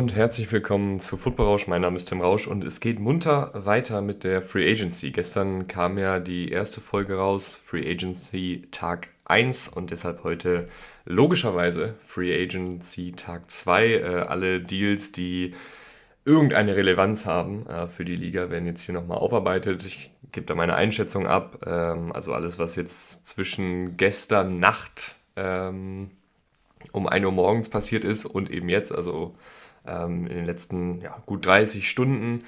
Und herzlich willkommen zu Football Rausch. Mein Name ist Tim Rausch und es geht munter weiter mit der Free Agency. Gestern kam ja die erste Folge raus, Free Agency Tag 1 und deshalb heute logischerweise Free Agency Tag 2. Äh, alle Deals, die irgendeine Relevanz haben äh, für die Liga, werden jetzt hier nochmal aufarbeitet. Ich gebe da meine Einschätzung ab. Ähm, also alles, was jetzt zwischen gestern Nacht ähm, um 1 Uhr morgens passiert ist und eben jetzt, also ähm, in den letzten ja, gut 30 Stunden,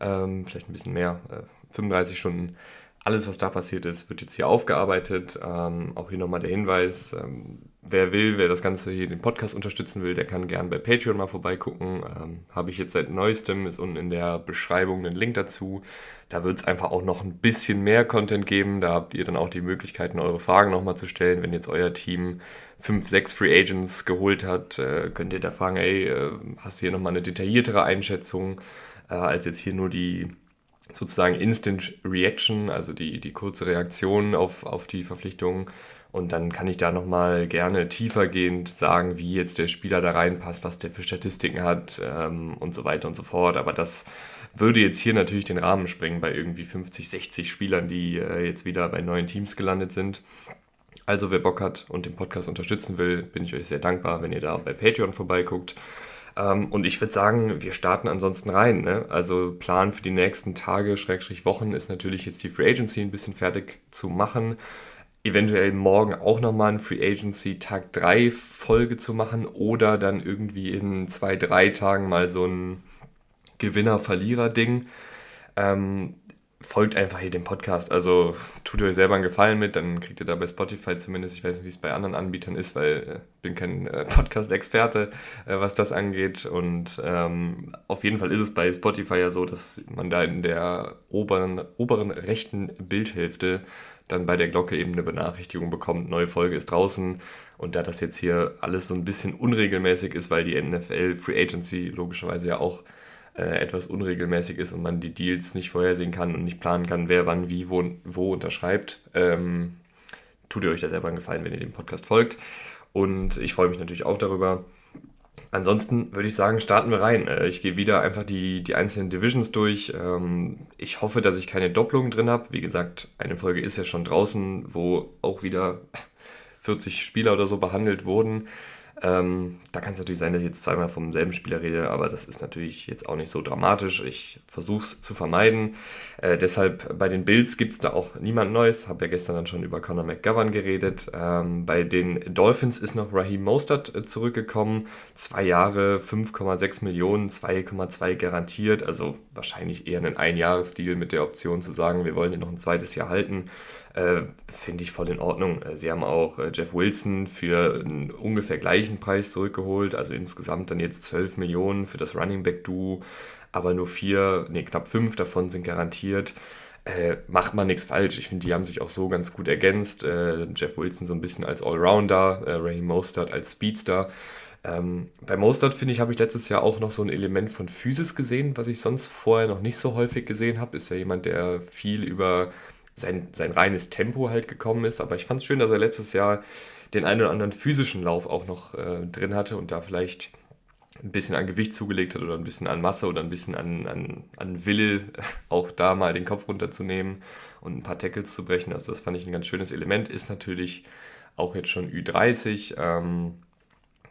ähm, vielleicht ein bisschen mehr, äh, 35 Stunden, alles, was da passiert ist, wird jetzt hier aufgearbeitet. Ähm, auch hier nochmal der Hinweis, ähm, wer will, wer das Ganze hier den Podcast unterstützen will, der kann gerne bei Patreon mal vorbeigucken. Ähm, Habe ich jetzt seit neuestem, ist unten in der Beschreibung ein Link dazu. Da wird es einfach auch noch ein bisschen mehr Content geben. Da habt ihr dann auch die Möglichkeiten, eure Fragen nochmal zu stellen. Wenn jetzt euer Team fünf, sechs Free Agents geholt hat, äh, könnt ihr da fragen, ey, äh, hast du hier nochmal eine detailliertere Einschätzung, äh, als jetzt hier nur die sozusagen Instant Reaction, also die, die kurze Reaktion auf, auf die Verpflichtung. Und dann kann ich da nochmal gerne tiefergehend sagen, wie jetzt der Spieler da reinpasst, was der für Statistiken hat ähm, und so weiter und so fort. Aber das würde jetzt hier natürlich den Rahmen sprengen bei irgendwie 50, 60 Spielern, die äh, jetzt wieder bei neuen Teams gelandet sind. Also wer Bock hat und den Podcast unterstützen will, bin ich euch sehr dankbar, wenn ihr da bei Patreon vorbeiguckt. Ähm, und ich würde sagen, wir starten ansonsten rein. Ne? Also Plan für die nächsten Tage, Schrägstrich Wochen ist natürlich jetzt die Free Agency ein bisschen fertig zu machen. Eventuell morgen auch nochmal ein Free Agency Tag 3 Folge zu machen oder dann irgendwie in zwei, drei Tagen mal so ein Gewinner-Verlierer-Ding. Ähm, folgt einfach hier dem Podcast. Also tut euch selber einen Gefallen mit, dann kriegt ihr da bei Spotify zumindest, ich weiß nicht, wie es bei anderen Anbietern ist, weil ich äh, bin kein äh, Podcast-Experte, äh, was das angeht. Und ähm, auf jeden Fall ist es bei Spotify ja so, dass man da in der oberen, oberen rechten Bildhälfte dann bei der Glocke eben eine Benachrichtigung bekommt, neue Folge ist draußen. Und da das jetzt hier alles so ein bisschen unregelmäßig ist, weil die NFL Free Agency logischerweise ja auch etwas unregelmäßig ist und man die Deals nicht vorhersehen kann und nicht planen kann, wer wann wie wo, wo unterschreibt, ähm, tut ihr euch da selber einen Gefallen, wenn ihr dem Podcast folgt. Und ich freue mich natürlich auch darüber. Ansonsten würde ich sagen, starten wir rein. Äh, ich gehe wieder einfach die, die einzelnen Divisions durch. Ähm, ich hoffe, dass ich keine Doppelungen drin habe. Wie gesagt, eine Folge ist ja schon draußen, wo auch wieder 40 Spieler oder so behandelt wurden. Ähm, da kann es natürlich sein, dass ich jetzt zweimal vom selben Spieler rede, aber das ist natürlich jetzt auch nicht so dramatisch. Ich versuche es zu vermeiden. Äh, deshalb bei den Bills gibt es da auch niemand Neues. Habe ja gestern dann schon über Conor McGovern geredet. Ähm, bei den Dolphins ist noch Raheem Mostert äh, zurückgekommen. Zwei Jahre, 5,6 Millionen, 2,2 garantiert. Also wahrscheinlich eher ein Einjahresdeal mit der Option zu sagen, wir wollen ihn noch ein zweites Jahr halten. Äh, Finde ich voll in Ordnung. Äh, sie haben auch äh, Jeff Wilson für einen ungefähr gleichen Preis zurückgeholt, also insgesamt dann jetzt 12 Millionen für das Running Back Duo, aber nur vier, nee, knapp fünf davon sind garantiert. Äh, macht man nichts falsch. Ich finde, die haben sich auch so ganz gut ergänzt. Äh, Jeff Wilson so ein bisschen als Allrounder, äh, Ray Mostert als Speedster. Ähm, bei Mostert, finde ich, habe ich letztes Jahr auch noch so ein Element von Physis gesehen, was ich sonst vorher noch nicht so häufig gesehen habe. Ist ja jemand, der viel über sein, sein reines Tempo halt gekommen ist. Aber ich fand es schön, dass er letztes Jahr den einen oder anderen physischen Lauf auch noch äh, drin hatte und da vielleicht ein bisschen an Gewicht zugelegt hat oder ein bisschen an Masse oder ein bisschen an, an, an Wille, auch da mal den Kopf runterzunehmen und ein paar Tackles zu brechen. Also das fand ich ein ganz schönes Element. Ist natürlich auch jetzt schon Ü30. Ähm,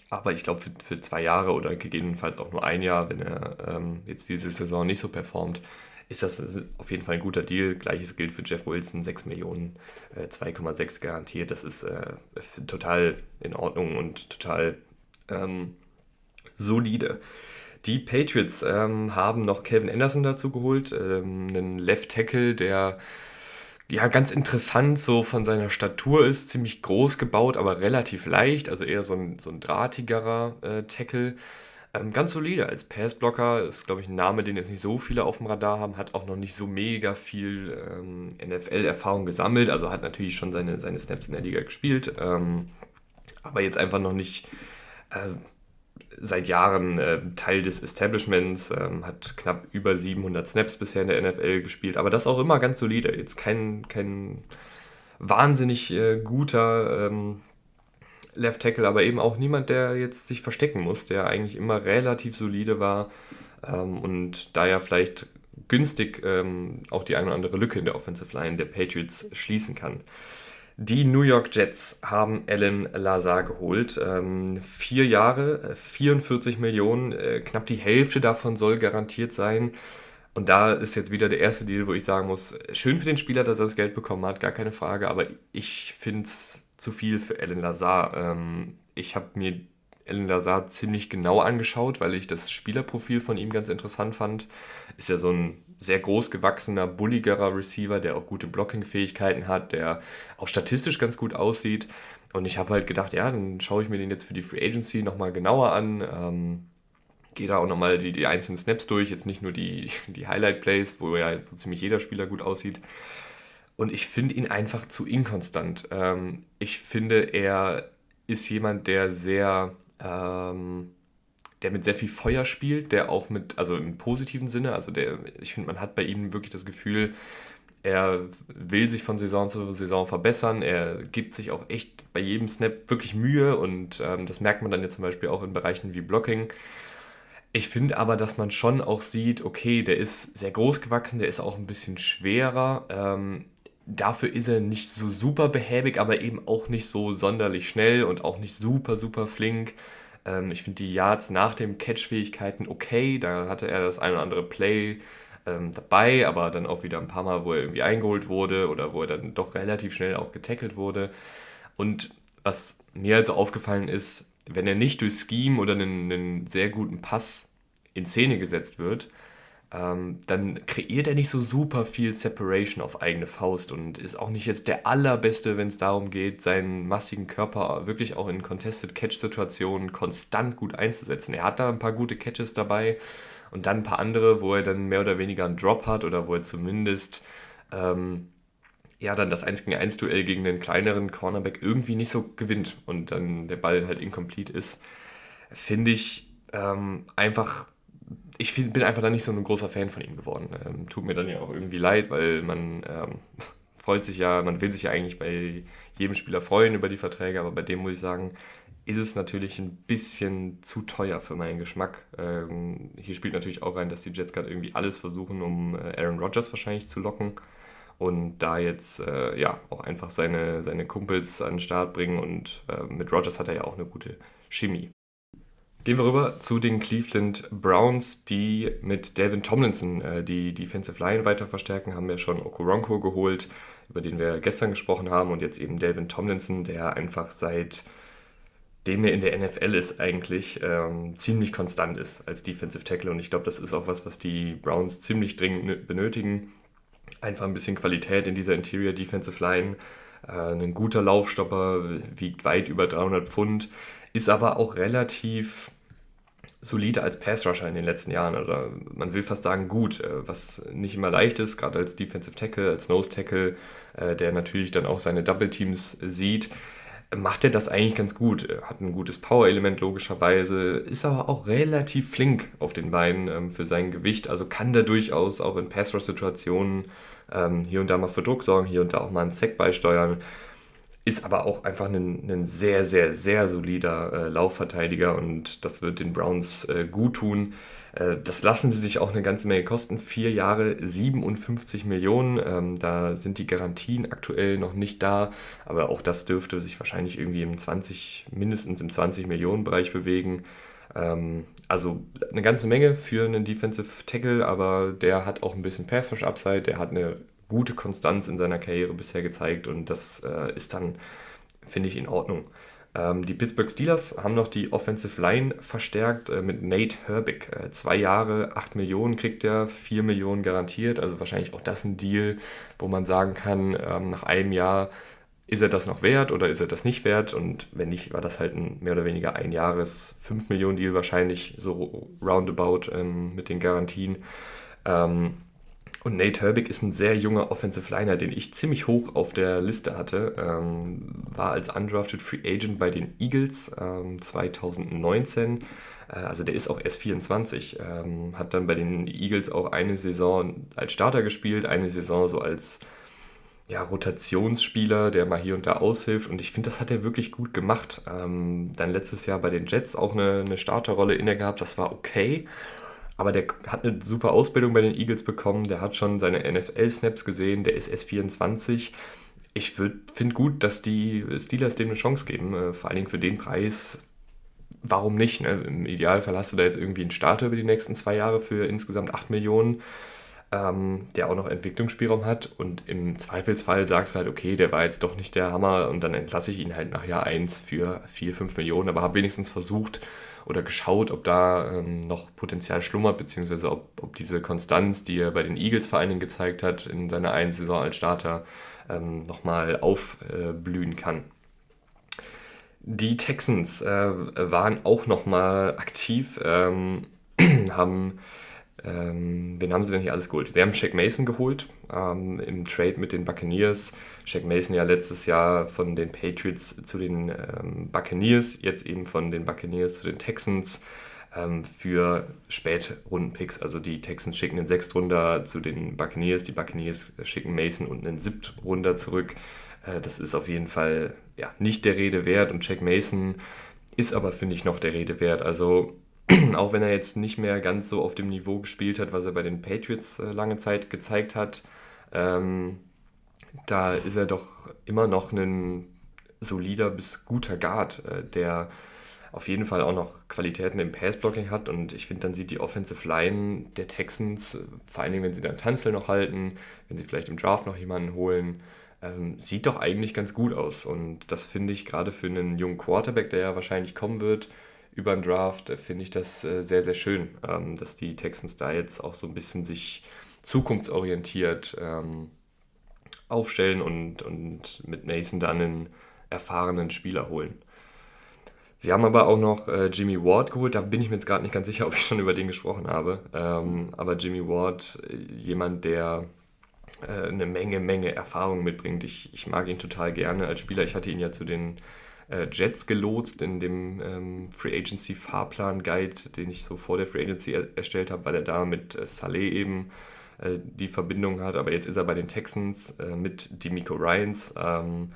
aber ich glaube, für, für zwei Jahre oder gegebenenfalls auch nur ein Jahr, wenn er ähm, jetzt diese Saison nicht so performt, ist das auf jeden Fall ein guter Deal. Gleiches gilt für Jeff Wilson, 6 Millionen, äh, 2,6 garantiert. Das ist äh, total in Ordnung und total ähm, solide. Die Patriots ähm, haben noch Kevin Anderson dazu geholt, ähm, einen Left Tackle, der ja ganz interessant so von seiner Statur ist, ziemlich groß gebaut, aber relativ leicht, also eher so ein, so ein drahtigerer äh, Tackle. Ähm, ganz solide. Als Passblocker, ist glaube ich ein Name, den jetzt nicht so viele auf dem Radar haben, hat auch noch nicht so mega viel ähm, NFL-Erfahrung gesammelt, also hat natürlich schon seine, seine Snaps in der Liga gespielt, ähm, aber jetzt einfach noch nicht äh, seit Jahren äh, Teil des Establishments, ähm, hat knapp über 700 Snaps bisher in der NFL gespielt, aber das auch immer ganz solide, jetzt kein, kein wahnsinnig äh, guter ähm, Left Tackle, aber eben auch niemand, der jetzt sich verstecken muss, der eigentlich immer relativ solide war ähm, und da ja vielleicht günstig ähm, auch die eine oder andere Lücke in der Offensive Line der Patriots schließen kann. Die New York Jets haben Alan Lazar geholt. Ähm, vier Jahre, 44 äh, Millionen, äh, knapp die Hälfte davon soll garantiert sein. Und da ist jetzt wieder der erste Deal, wo ich sagen muss, schön für den Spieler, dass er das Geld bekommen hat, gar keine Frage, aber ich finde es zu viel für Alan Lazar. Ähm, ich habe mir Alan Lazar ziemlich genau angeschaut, weil ich das Spielerprofil von ihm ganz interessant fand. Ist ja so ein sehr groß gewachsener, bulligerer Receiver, der auch gute Blocking-Fähigkeiten hat, der auch statistisch ganz gut aussieht. Und ich habe halt gedacht, ja, dann schaue ich mir den jetzt für die Free Agency nochmal genauer an. Ähm, gehe da auch nochmal die, die einzelnen Snaps durch, jetzt nicht nur die, die Highlight-Plays, wo ja so ziemlich jeder Spieler gut aussieht. Und ich finde ihn einfach zu inkonstant. Ähm, ich finde, er ist jemand, der sehr, ähm, der mit sehr viel Feuer spielt, der auch mit, also im positiven Sinne, also der, ich finde, man hat bei ihm wirklich das Gefühl, er will sich von Saison zu Saison verbessern. Er gibt sich auch echt bei jedem Snap wirklich Mühe und ähm, das merkt man dann ja zum Beispiel auch in Bereichen wie Blocking. Ich finde aber, dass man schon auch sieht, okay, der ist sehr groß gewachsen, der ist auch ein bisschen schwerer. Ähm, dafür ist er nicht so super behäbig, aber eben auch nicht so sonderlich schnell und auch nicht super, super flink. Ähm, ich finde die Yards nach dem Catch-Fähigkeiten okay. Da hatte er das ein oder andere Play ähm, dabei, aber dann auch wieder ein paar Mal, wo er irgendwie eingeholt wurde oder wo er dann doch relativ schnell auch getackelt wurde. Und was mir also aufgefallen ist, wenn er nicht durch Scheme oder einen, einen sehr guten Pass in Szene gesetzt wird, ähm, dann kreiert er nicht so super viel Separation auf eigene Faust und ist auch nicht jetzt der allerbeste, wenn es darum geht, seinen massigen Körper wirklich auch in Contested Catch-Situationen konstant gut einzusetzen. Er hat da ein paar gute Catches dabei und dann ein paar andere, wo er dann mehr oder weniger einen Drop hat oder wo er zumindest ähm, ja dann das 1 gegen 1 Duell gegen den kleineren Cornerback irgendwie nicht so gewinnt und dann der Ball halt incomplete ist, finde ich ähm, einfach ich bin einfach da nicht so ein großer Fan von ihm geworden. Ähm, tut mir dann ja auch irgendwie leid, weil man ähm, freut sich ja, man will sich ja eigentlich bei jedem Spieler freuen über die Verträge, aber bei dem muss ich sagen, ist es natürlich ein bisschen zu teuer für meinen Geschmack. Ähm, hier spielt natürlich auch rein, dass die Jets gerade irgendwie alles versuchen, um äh, Aaron Rodgers wahrscheinlich zu locken und da jetzt äh, ja auch einfach seine, seine Kumpels an den Start bringen und äh, mit Rodgers hat er ja auch eine gute Chemie. Gehen wir rüber zu den Cleveland Browns, die mit Devin Tomlinson äh, die Defensive Line weiter verstärken. Haben wir schon Okoronko geholt, über den wir gestern gesprochen haben, und jetzt eben Devin Tomlinson, der einfach seit dem er in der NFL ist, eigentlich ähm, ziemlich konstant ist als Defensive Tackle. Und ich glaube, das ist auch was, was die Browns ziemlich dringend benötigen. Einfach ein bisschen Qualität in dieser Interior Defensive Line. Äh, ein guter Laufstopper, wiegt weit über 300 Pfund ist aber auch relativ solide als Pass-Rusher in den letzten Jahren. Oder man will fast sagen gut, äh, was nicht immer leicht ist, gerade als Defensive Tackle, als Nose Tackle, äh, der natürlich dann auch seine Double Teams sieht macht er das eigentlich ganz gut. Hat ein gutes Power-Element logischerweise, ist aber auch relativ flink auf den Beinen ähm, für sein Gewicht, also kann da durchaus auch in Pass-Rush-Situationen ähm, hier und da mal für Druck sorgen, hier und da auch mal einen Sack beisteuern ist aber auch einfach ein, ein sehr, sehr, sehr solider äh, Laufverteidiger und das wird den Browns äh, gut tun. Äh, das lassen sie sich auch eine ganze Menge kosten. Vier Jahre, 57 Millionen. Ähm, da sind die Garantien aktuell noch nicht da, aber auch das dürfte sich wahrscheinlich irgendwie im 20, mindestens im 20 Millionen Bereich bewegen. Ähm, also eine ganze Menge für einen Defensive Tackle, aber der hat auch ein bisschen Pass Upside, der hat eine gute Konstanz in seiner Karriere bisher gezeigt und das äh, ist dann, finde ich, in Ordnung. Ähm, die Pittsburgh Steelers haben noch die Offensive Line verstärkt äh, mit Nate Herbig. Äh, zwei Jahre, 8 Millionen kriegt er, 4 Millionen garantiert. Also wahrscheinlich auch das ein Deal, wo man sagen kann, ähm, nach einem Jahr ist er das noch wert oder ist er das nicht wert? Und wenn nicht, war das halt ein mehr oder weniger ein Jahres 5 Millionen Deal wahrscheinlich, so roundabout ähm, mit den Garantien. Ähm, und Nate Herbig ist ein sehr junger Offensive Liner, den ich ziemlich hoch auf der Liste hatte. Ähm, war als undrafted Free Agent bei den Eagles ähm, 2019. Äh, also der ist auch erst 24. Ähm, hat dann bei den Eagles auch eine Saison als Starter gespielt, eine Saison so als ja, Rotationsspieler, der mal hier und da aushilft. Und ich finde, das hat er wirklich gut gemacht. Ähm, dann letztes Jahr bei den Jets auch eine, eine Starterrolle inne gehabt. Das war okay. Aber der hat eine super Ausbildung bei den Eagles bekommen. Der hat schon seine NFL-Snaps gesehen. Der ist S24. Ich finde gut, dass die Steelers dem eine Chance geben. Äh, vor allen Dingen für den Preis. Warum nicht? Ne? Im Idealfall hast du da jetzt irgendwie einen Starter über die nächsten zwei Jahre für insgesamt 8 Millionen ähm, der auch noch Entwicklungsspielraum hat und im Zweifelsfall sagst du halt, okay, der war jetzt doch nicht der Hammer und dann entlasse ich ihn halt nach Jahr 1 für 4, 5 Millionen, aber habe wenigstens versucht oder geschaut, ob da ähm, noch Potenzial schlummert, beziehungsweise ob, ob diese Konstanz, die er bei den Eagles vor allen Dingen gezeigt hat in seiner einen Saison als Starter, ähm, nochmal aufblühen äh, kann. Die Texans äh, waren auch nochmal aktiv, ähm, haben ähm, wen haben sie denn hier alles geholt? Sie haben Shaq Mason geholt ähm, im Trade mit den Buccaneers. Shaq Mason ja letztes Jahr von den Patriots zu den ähm, Buccaneers, jetzt eben von den Buccaneers zu den Texans ähm, für Spätrundenpicks. Also die Texans schicken einen Sechstrunder zu den Buccaneers, die Buccaneers schicken Mason und einen Siebtrunder zurück. Äh, das ist auf jeden Fall ja, nicht der Rede wert und Shaq Mason ist aber, finde ich, noch der Rede wert. Also auch wenn er jetzt nicht mehr ganz so auf dem Niveau gespielt hat, was er bei den Patriots äh, lange Zeit gezeigt hat, ähm, da ist er doch immer noch ein solider bis guter Guard, äh, der auf jeden Fall auch noch Qualitäten im Passblocking hat. Und ich finde, dann sieht die Offensive Line der Texans, vor allen Dingen, wenn sie dann Tanzel noch halten, wenn sie vielleicht im Draft noch jemanden holen, ähm, sieht doch eigentlich ganz gut aus. Und das finde ich gerade für einen jungen Quarterback, der ja wahrscheinlich kommen wird, über den Draft, äh, finde ich das äh, sehr, sehr schön, ähm, dass die Texans da jetzt auch so ein bisschen sich zukunftsorientiert ähm, aufstellen und, und mit Mason dann einen erfahrenen Spieler holen. Sie haben aber auch noch äh, Jimmy Ward geholt. Da bin ich mir jetzt gerade nicht ganz sicher, ob ich schon über den gesprochen habe. Ähm, aber Jimmy Ward, jemand, der eine Menge, Menge Erfahrung mitbringt. Ich, ich mag ihn total gerne als Spieler. Ich hatte ihn ja zu den äh, Jets gelotst in dem ähm, Free Agency Fahrplan Guide, den ich so vor der Free Agency er erstellt habe, weil er da mit äh, Saleh eben äh, die Verbindung hat. Aber jetzt ist er bei den Texans äh, mit Demico Ryans. Ähm,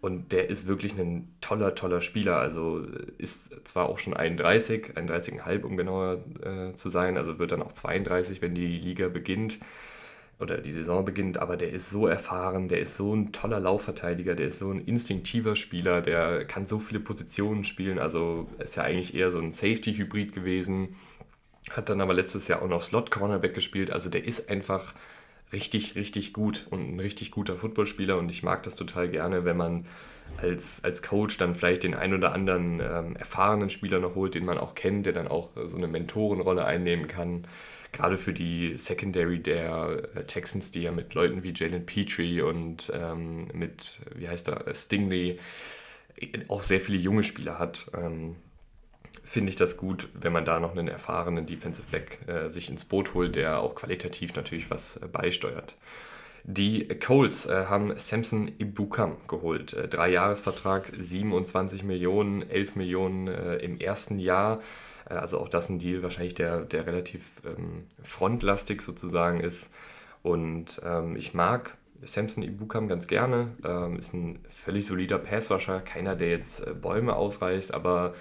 und der ist wirklich ein toller, toller Spieler. Also äh, ist zwar auch schon 31, 31,5 um genauer äh, zu sein, also wird dann auch 32, wenn die Liga beginnt oder die Saison beginnt, aber der ist so erfahren, der ist so ein toller Laufverteidiger, der ist so ein instinktiver Spieler, der kann so viele Positionen spielen, also ist ja eigentlich eher so ein Safety-Hybrid gewesen, hat dann aber letztes Jahr auch noch Slot-Cornerback gespielt, also der ist einfach richtig, richtig gut und ein richtig guter Footballspieler und ich mag das total gerne, wenn man als, als Coach dann vielleicht den einen oder anderen ähm, erfahrenen Spieler noch holt, den man auch kennt, der dann auch so eine Mentorenrolle einnehmen kann gerade für die Secondary der äh, Texans, die ja mit Leuten wie Jalen Petrie und ähm, mit, wie heißt er, Stingley auch sehr viele junge Spieler hat, ähm, finde ich das gut, wenn man da noch einen erfahrenen Defensive Back äh, sich ins Boot holt, der auch qualitativ natürlich was äh, beisteuert. Die Colts äh, haben Samson Ibukam geholt. Äh, Drei-Jahres-Vertrag, 27 Millionen, 11 Millionen äh, im ersten Jahr. Äh, also auch das ein Deal wahrscheinlich, der, der relativ ähm, frontlastig sozusagen ist. Und ähm, ich mag Samson Ibukam ganz gerne. Ähm, ist ein völlig solider Passwasher, keiner, der jetzt äh, Bäume ausreißt, aber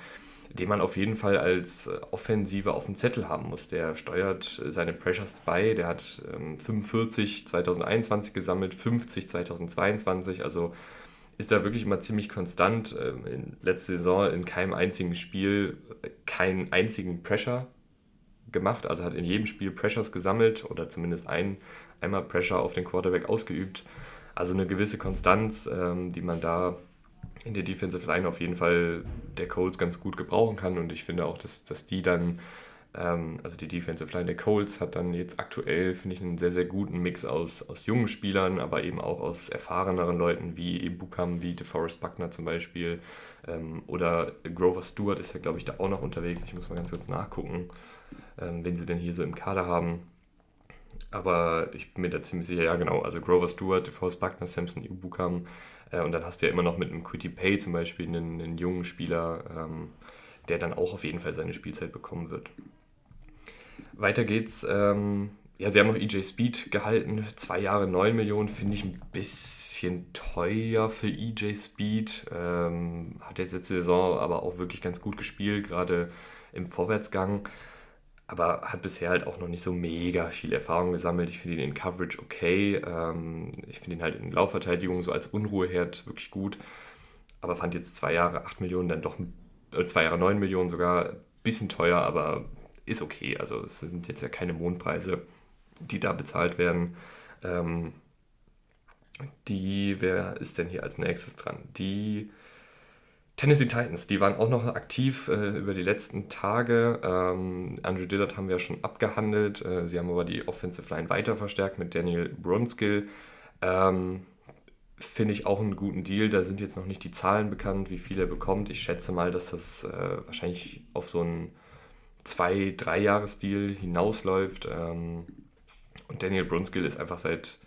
den man auf jeden Fall als äh, Offensive auf dem Zettel haben muss. Der steuert seine Pressures bei, der hat ähm, 45 2021 gesammelt, 50 2022, also ist da wirklich immer ziemlich konstant. Ähm, in letzter Saison in keinem einzigen Spiel keinen einzigen Pressure gemacht, also hat in jedem Spiel Pressures gesammelt oder zumindest ein, einmal Pressure auf den Quarterback ausgeübt. Also eine gewisse Konstanz, ähm, die man da in der Defensive Line auf jeden Fall der Colts ganz gut gebrauchen kann und ich finde auch, dass, dass die dann ähm, also die Defensive Line der Colts hat dann jetzt aktuell, finde ich, einen sehr, sehr guten Mix aus, aus jungen Spielern, aber eben auch aus erfahreneren Leuten wie Ebukam, wie DeForest Buckner zum Beispiel. Ähm, oder Grover Stewart ist ja, glaube ich, da auch noch unterwegs. Ich muss mal ganz kurz nachgucken, ähm, wenn sie denn hier so im Kader haben. Aber ich bin mir da ziemlich sicher, ja genau, also Grover Stewart, DeForest Buckner, Samson Ebukam. Äh, und dann hast du ja immer noch mit einem Quitty Pay zum Beispiel einen, einen jungen Spieler, ähm, der dann auch auf jeden Fall seine Spielzeit bekommen wird. Weiter geht's. Ähm, ja, sie haben noch EJ Speed gehalten. Zwei Jahre 9 Millionen finde ich ein bisschen teuer für EJ Speed. Ähm, hat jetzt letzte Saison aber auch wirklich ganz gut gespielt, gerade im Vorwärtsgang. Aber hat bisher halt auch noch nicht so mega viel Erfahrung gesammelt. Ich finde ihn in Coverage okay. Ähm, ich finde ihn halt in Laufverteidigung so als Unruheherd wirklich gut. Aber fand jetzt zwei Jahre 8 Millionen dann doch, äh, zwei Jahre 9 Millionen sogar ein bisschen teuer, aber ist okay. Also es sind jetzt ja keine Mondpreise, die da bezahlt werden. Ähm, die, wer ist denn hier als nächstes dran? Die Tennessee Titans, die waren auch noch aktiv äh, über die letzten Tage. Ähm, Andrew Dillard haben wir ja schon abgehandelt. Äh, sie haben aber die Offensive Line weiter verstärkt mit Daniel Brunskill. Ähm, Finde ich auch einen guten Deal. Da sind jetzt noch nicht die Zahlen bekannt, wie viel er bekommt. Ich schätze mal, dass das äh, wahrscheinlich auf so einen zwei-, drei Jahres-Deal hinausläuft. Ähm, und Daniel Brunskill ist einfach seit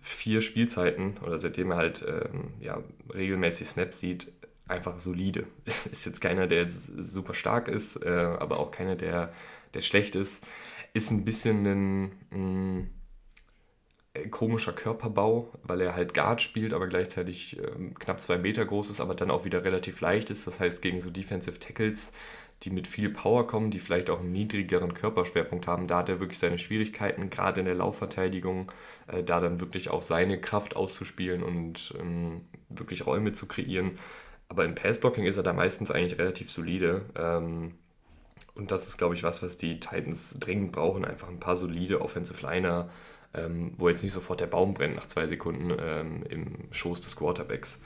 vier Spielzeiten oder seitdem er halt ähm, ja, regelmäßig Snaps sieht, einfach solide. ist jetzt keiner, der jetzt super stark ist, äh, aber auch keiner, der, der schlecht ist. Ist ein bisschen ein mh, mm, äh, komischer Körperbau, weil er halt Guard spielt, aber gleichzeitig äh, knapp zwei Meter groß ist, aber dann auch wieder relativ leicht ist. Das heißt, gegen so Defensive Tackles die mit viel Power kommen, die vielleicht auch einen niedrigeren Körperschwerpunkt haben, da hat er wirklich seine Schwierigkeiten, gerade in der Laufverteidigung, äh, da dann wirklich auch seine Kraft auszuspielen und ähm, wirklich Räume zu kreieren. Aber im Passblocking ist er da meistens eigentlich relativ solide. Ähm, und das ist, glaube ich, was, was die Titans dringend brauchen. Einfach ein paar solide Offensive Liner, ähm, wo jetzt nicht sofort der Baum brennt nach zwei Sekunden ähm, im Schoß des Quarterbacks.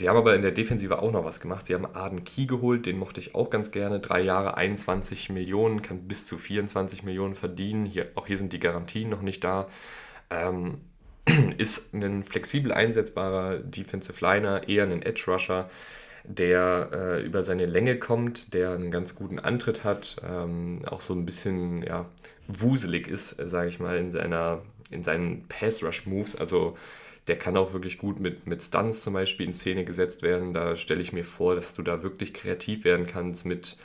Sie haben aber in der Defensive auch noch was gemacht. Sie haben Arden Key geholt, den mochte ich auch ganz gerne. Drei Jahre, 21 Millionen, kann bis zu 24 Millionen verdienen. Hier, auch hier sind die Garantien noch nicht da. Ähm, ist ein flexibel einsetzbarer Defensive Liner, eher ein Edge Rusher, der äh, über seine Länge kommt, der einen ganz guten Antritt hat, ähm, auch so ein bisschen ja, wuselig ist, sage ich mal, in, seiner, in seinen Pass-Rush-Moves. Also der kann auch wirklich gut mit, mit Stunts zum Beispiel in Szene gesetzt werden. Da stelle ich mir vor, dass du da wirklich kreativ werden kannst mit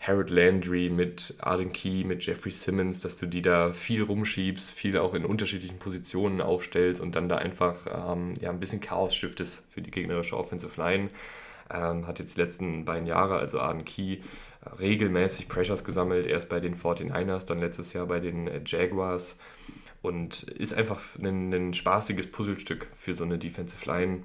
Harold Landry, mit Arden Key, mit Jeffrey Simmons, dass du die da viel rumschiebst, viel auch in unterschiedlichen Positionen aufstellst und dann da einfach ähm, ja, ein bisschen Chaos stiftest für die gegnerische Offensive Line. Ähm, hat jetzt die letzten beiden Jahre, also Arden Key, regelmäßig Pressures gesammelt, erst bei den 49ers, dann letztes Jahr bei den Jaguars und ist einfach ein, ein spaßiges Puzzlestück für so eine Defensive Line.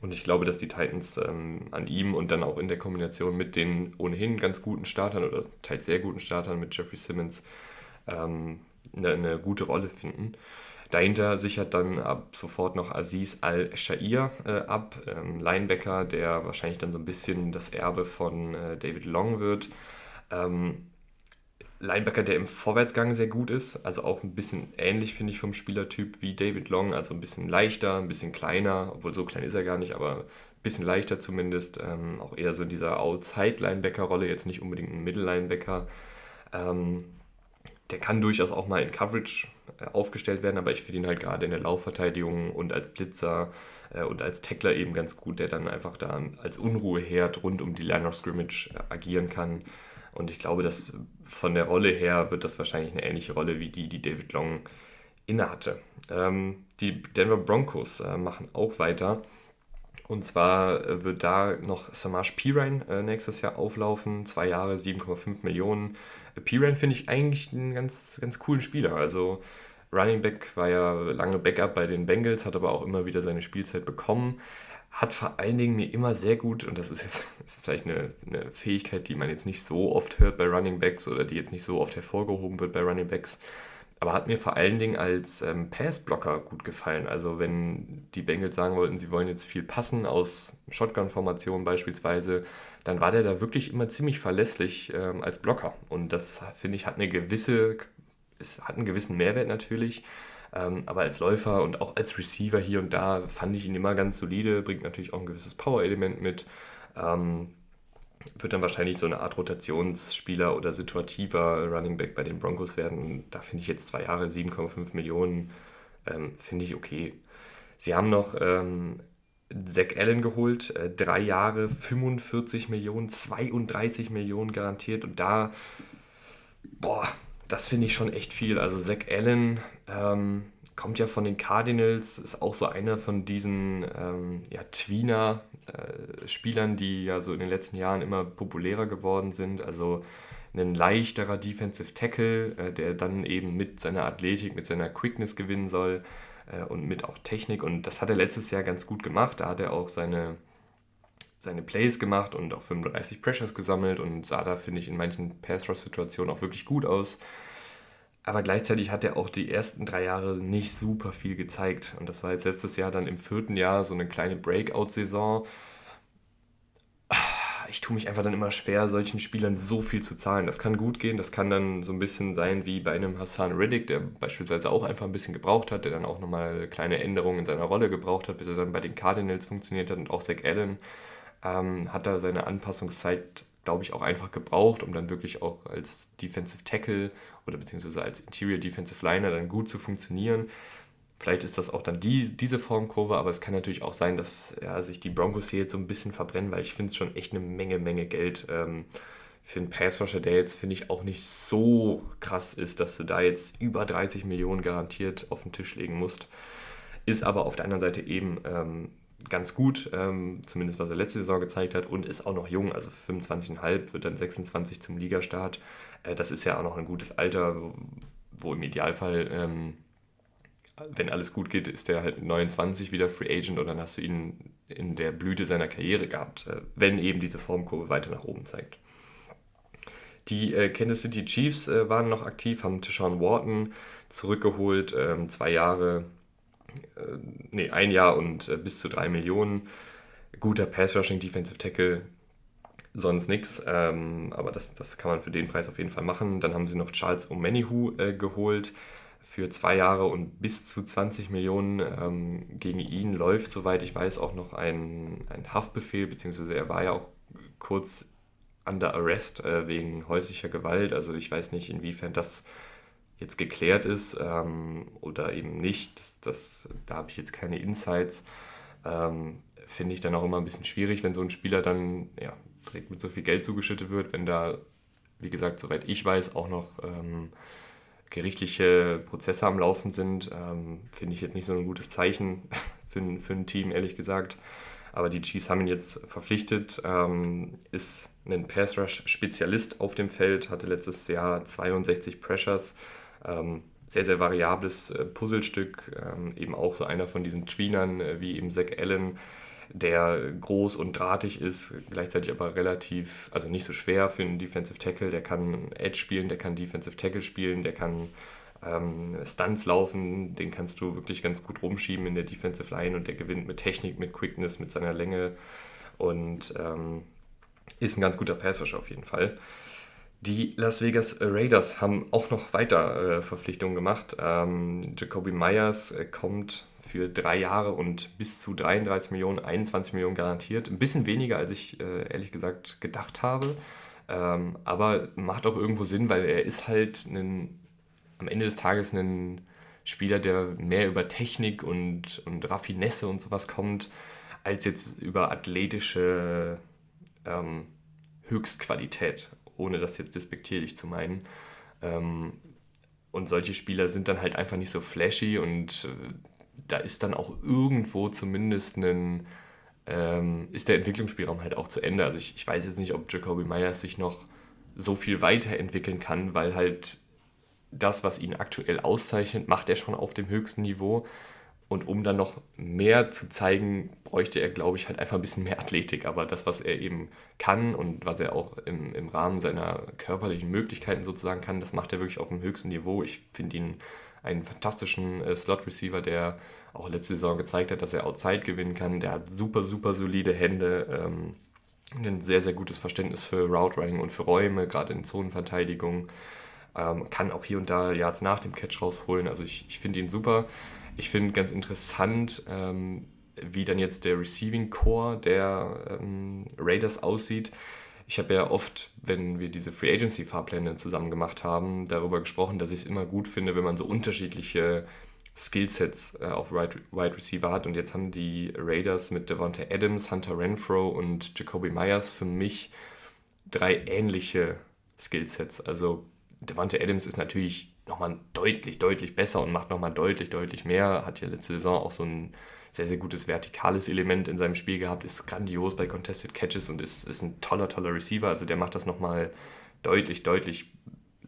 Und ich glaube, dass die Titans ähm, an ihm und dann auch in der Kombination mit den ohnehin ganz guten Startern oder teils sehr guten Startern mit Jeffrey Simmons ähm, eine, eine, gute Rolle finden. Dahinter sichert dann ab sofort noch Aziz Al-Shair äh, ab, ähm, Linebacker, der wahrscheinlich dann so ein bisschen das Erbe von äh, David Long wird. Ähm, Linebacker, der im Vorwärtsgang sehr gut ist, also auch ein bisschen ähnlich, finde ich, vom Spielertyp wie David Long, also ein bisschen leichter, ein bisschen kleiner, obwohl so klein ist er gar nicht, aber ein bisschen leichter zumindest, ähm, auch eher so in dieser Outside-Linebacker-Rolle, jetzt nicht unbedingt ein Middle-Linebacker. Ähm, der kann durchaus auch mal in Coverage äh, aufgestellt werden, aber ich finde ihn halt gerade in der Laufverteidigung und als Blitzer äh, und als Tackler eben ganz gut, der dann einfach da als Unruheherd rund um die Line of Scrimmage äh, agieren kann. Und ich glaube, dass von der Rolle her wird das wahrscheinlich eine ähnliche Rolle wie die, die David Long innehatte. Ähm, die Denver Broncos äh, machen auch weiter. Und zwar äh, wird da noch Samaj Pirine äh, nächstes Jahr auflaufen. Zwei Jahre, 7,5 Millionen. Äh, Pirine finde ich eigentlich einen ganz, ganz coolen Spieler. Also Running Back war ja lange Backup bei den Bengals, hat aber auch immer wieder seine Spielzeit bekommen hat vor allen Dingen mir immer sehr gut, und das ist jetzt ist vielleicht eine, eine, Fähigkeit, die man jetzt nicht so oft hört bei Running Backs oder die jetzt nicht so oft hervorgehoben wird bei Running Backs, aber hat mir vor allen Dingen als ähm, Passblocker gut gefallen. Also wenn die Bengals sagen wollten, sie wollen jetzt viel passen aus Shotgun-Formationen beispielsweise, dann war der da wirklich immer ziemlich verlässlich ähm, als Blocker. Und das, finde ich, hat eine gewisse, es hat einen gewissen Mehrwert natürlich. Ähm, aber als Läufer und auch als Receiver hier und da fand ich ihn immer ganz solide, bringt natürlich auch ein gewisses Power-Element mit. Ähm, wird dann wahrscheinlich so eine Art Rotationsspieler oder situativer Running Back bei den Broncos werden. Da finde ich jetzt zwei Jahre 7,5 Millionen, ähm, finde ich okay. Sie haben noch Zach Allen geholt, äh, drei Jahre 45 Millionen, 32 Millionen garantiert und da, boah, das finde ich schon echt viel. Also Zach Allen ähm, kommt ja von den Cardinals, ist auch so einer von diesen ähm, ja, Tweener-Spielern, äh, die ja so in den letzten Jahren immer populärer geworden sind. Also ein leichterer Defensive Tackle, äh, der dann eben mit seiner Athletik, mit seiner Quickness gewinnen soll äh, und mit auch Technik. Und das hat er letztes Jahr ganz gut gemacht. Da hat er auch seine, seine Plays gemacht und auch 35 Pressures gesammelt und sah da, finde ich, in manchen Pass-Rush-Situationen auch wirklich gut aus. Aber gleichzeitig hat er auch die ersten drei Jahre nicht super viel gezeigt. Und das war jetzt letztes Jahr dann im vierten Jahr so eine kleine Breakout-Saison ich tue mich einfach dann immer schwer, solchen Spielern so viel zu zahlen. Das kann gut gehen, das kann dann so ein bisschen sein wie bei einem Hassan Riddick, der beispielsweise auch einfach ein bisschen gebraucht hat, der dann auch nochmal kleine Änderungen in seiner Rolle gebraucht hat, bis er dann bei den Cardinals funktioniert hat und auch Zach Allen ähm, hat da seine Anpassungszeit, glaube ich, auch einfach gebraucht, um dann wirklich auch als Defensive Tackle oder beziehungsweise als Interior Defensive Liner dann gut zu funktionieren. Vielleicht ist das auch dann die, diese Formkurve, aber es kann natürlich auch sein, dass ja, sich die Broncos hier jetzt so ein bisschen verbrennen, weil ich finde es schon echt eine Menge, Menge Geld ähm, für einen Passrusher, der jetzt, finde ich, auch nicht so krass ist, dass du da jetzt über 30 Millionen garantiert auf den Tisch legen musst. Ist aber auf der anderen Seite eben ähm, ganz gut, ähm, zumindest was er letzte Saison gezeigt hat und ist auch noch jung, also 25,5, wird dann 26 zum Ligastart. Äh, das ist ja auch noch ein gutes Alter, wo, wo im Idealfall ähm, wenn alles gut geht, ist er halt 29 wieder Free Agent und dann hast du ihn in der Blüte seiner Karriere gehabt, äh, wenn eben diese Formkurve weiter nach oben zeigt. Die äh, Kansas City Chiefs äh, waren noch aktiv, haben Deshaun Wharton zurückgeholt, ähm, zwei Jahre, nee, ein Jahr und äh, bis zu drei Millionen. Guter Pass-Rushing Defensive Tackle, sonst nichts, ähm, aber das, das kann man für den Preis auf jeden Fall machen. Dann haben sie noch Charles Omenihu äh, geholt, für zwei Jahre und bis zu 20 Millionen. Ähm, gegen ihn läuft, soweit ich weiß, auch noch ein, ein Haftbefehl, beziehungsweise er war ja auch kurz under arrest äh, wegen häuslicher Gewalt. Also ich weiß nicht, inwiefern das jetzt geklärt ist ähm, oder eben nicht. Das, das, da habe ich jetzt keine Insights. Ähm, Finde ich dann auch immer ein bisschen schwierig, wenn so ein Spieler dann ja, direkt mit so viel Geld zugeschüttet wird, wenn da, wie gesagt, soweit ich weiß, auch noch ähm, gerichtliche Prozesse am Laufen sind, ähm, finde ich jetzt nicht so ein gutes Zeichen für, für ein Team, ehrlich gesagt. Aber die Chiefs haben ihn jetzt verpflichtet, ähm, ist ein Pass-Rush-Spezialist auf dem Feld, hatte letztes Jahr 62 Pressures. Ähm, sehr, sehr variables äh, Puzzlestück, ähm, eben auch so einer von diesen Tweenern äh, wie eben Zach Allen, der groß und drahtig ist, gleichzeitig aber relativ, also nicht so schwer für einen Defensive Tackle. Der kann Edge spielen, der kann Defensive Tackle spielen, der kann ähm, Stunts laufen, den kannst du wirklich ganz gut rumschieben in der Defensive Line und der gewinnt mit Technik, mit Quickness, mit seiner Länge und ähm, ist ein ganz guter Passer auf jeden Fall. Die Las Vegas Raiders haben auch noch weiter äh, Verpflichtungen gemacht. Ähm, Jacoby Myers äh, kommt für drei Jahre und bis zu 33 Millionen, 21 Millionen garantiert. Ein bisschen weniger, als ich äh, ehrlich gesagt gedacht habe. Ähm, aber macht auch irgendwo Sinn, weil er ist halt ein, am Ende des Tages ein Spieler, der mehr über Technik und, und Raffinesse und sowas kommt, als jetzt über athletische ähm, Höchstqualität, ohne das jetzt despektierlich zu meinen. Ähm, und solche Spieler sind dann halt einfach nicht so flashy und äh, da ist dann auch irgendwo zumindest ein, ähm, ist der Entwicklungsspielraum halt auch zu Ende. Also ich, ich weiß jetzt nicht, ob Jacoby Myers sich noch so viel weiterentwickeln kann, weil halt das, was ihn aktuell auszeichnet, macht er schon auf dem höchsten Niveau. Und um dann noch mehr zu zeigen, bräuchte er, glaube ich, halt einfach ein bisschen mehr Athletik. Aber das, was er eben kann und was er auch im, im Rahmen seiner körperlichen Möglichkeiten sozusagen kann, das macht er wirklich auf dem höchsten Niveau. Ich finde ihn einen fantastischen äh, Slot-Receiver, der auch letzte Saison gezeigt hat, dass er Outside gewinnen kann. Der hat super, super solide Hände, ähm, ein sehr, sehr gutes Verständnis für Route Running und für Räume, gerade in Zonenverteidigung. Ähm, kann auch hier und da Yards nach dem Catch rausholen. Also ich, ich finde ihn super. Ich finde ganz interessant, ähm, wie dann jetzt der Receiving Core der ähm, Raiders aussieht ich habe ja oft, wenn wir diese Free Agency Fahrpläne zusammen gemacht haben, darüber gesprochen, dass ich es immer gut finde, wenn man so unterschiedliche Skillsets äh, auf Wide, Wide Receiver hat. Und jetzt haben die Raiders mit Devonta Adams, Hunter Renfro und Jacoby Myers für mich drei ähnliche Skillsets. Also Devonta Adams ist natürlich nochmal deutlich, deutlich besser und macht nochmal deutlich, deutlich mehr. Hat ja letzte Saison auch so ein sehr, sehr gutes vertikales Element in seinem Spiel gehabt, ist grandios bei Contested Catches und ist, ist ein toller, toller Receiver. Also der macht das nochmal deutlich, deutlich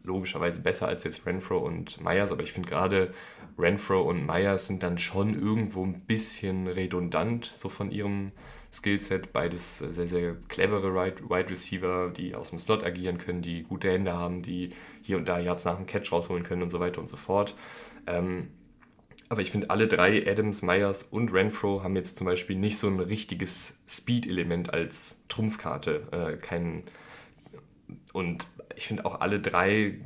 logischerweise besser als jetzt Renfro und Myers, aber ich finde gerade Renfro und Myers sind dann schon irgendwo ein bisschen redundant, so von ihrem Skillset. Beides sehr, sehr clevere Wide Receiver, die aus dem Slot agieren können, die gute Hände haben, die hier und da Yards nach dem Catch rausholen können und so weiter und so fort. Ähm, aber ich finde, alle drei, Adams, Myers und Renfro, haben jetzt zum Beispiel nicht so ein richtiges Speed-Element als Trumpfkarte. Äh, kein, und ich finde auch alle drei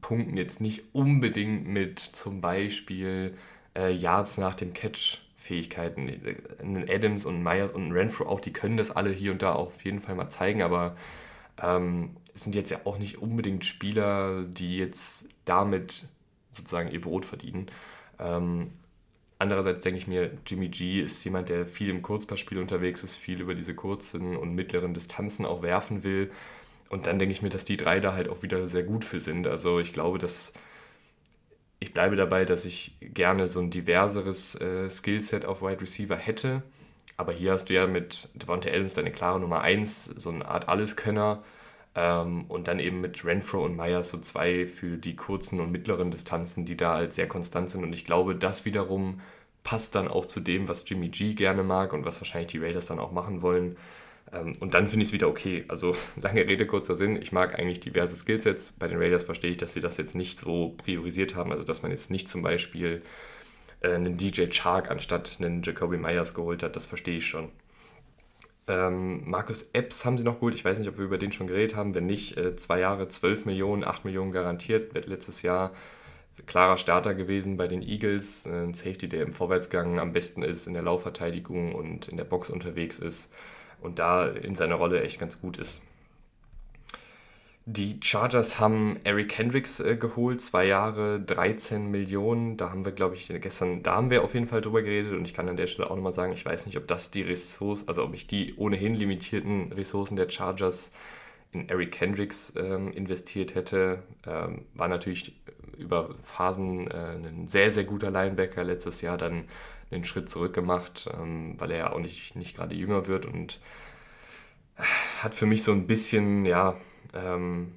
punkten jetzt nicht unbedingt mit zum Beispiel äh, Yards nach dem Catch Fähigkeiten. Ein Adams und Myers und Renfro auch, die können das alle hier und da auf jeden Fall mal zeigen, aber ähm, sind jetzt ja auch nicht unbedingt Spieler, die jetzt damit sozusagen ihr Brot verdienen. Ähm, andererseits denke ich mir, Jimmy G ist jemand, der viel im Kurzpassspiel unterwegs ist, viel über diese kurzen und mittleren Distanzen auch werfen will. Und dann denke ich mir, dass die drei da halt auch wieder sehr gut für sind. Also ich glaube, dass ich bleibe dabei, dass ich gerne so ein diverseres äh, Skillset auf Wide Receiver hätte. Aber hier hast du ja mit Devonta Adams deine klare Nummer 1, so eine Art Alleskönner. Ähm, und dann eben mit Renfro und Myers so zwei für die kurzen und mittleren Distanzen, die da halt sehr konstant sind. Und ich glaube, das wiederum passt dann auch zu dem, was Jimmy G gerne mag und was wahrscheinlich die Raiders dann auch machen wollen. Ähm, und dann finde ich es wieder okay. Also lange Rede, kurzer Sinn. Ich mag eigentlich diverse Skillsets. Bei den Raiders verstehe ich, dass sie das jetzt nicht so priorisiert haben. Also dass man jetzt nicht zum Beispiel äh, einen DJ Chark anstatt einen Jacoby Myers geholt hat. Das verstehe ich schon. Ähm, Markus Epps haben sie noch geholt. Ich weiß nicht, ob wir über den schon geredet haben. Wenn nicht, äh, zwei Jahre 12 Millionen, 8 Millionen garantiert. Wird letztes Jahr klarer Starter gewesen bei den Eagles. Ein Safety, der im Vorwärtsgang am besten ist, in der Laufverteidigung und in der Box unterwegs ist und da in seiner Rolle echt ganz gut ist. Die Chargers haben Eric Hendricks äh, geholt, zwei Jahre, 13 Millionen. Da haben wir, glaube ich, gestern, da haben wir auf jeden Fall drüber geredet und ich kann an der Stelle auch nochmal sagen, ich weiß nicht, ob das die Ressourcen, also ob ich die ohnehin limitierten Ressourcen der Chargers in Eric Hendricks ähm, investiert hätte. Ähm, war natürlich über Phasen äh, ein sehr, sehr guter Linebacker letztes Jahr, dann einen Schritt zurück gemacht, ähm, weil er ja auch nicht, nicht gerade jünger wird und hat für mich so ein bisschen, ja, ähm,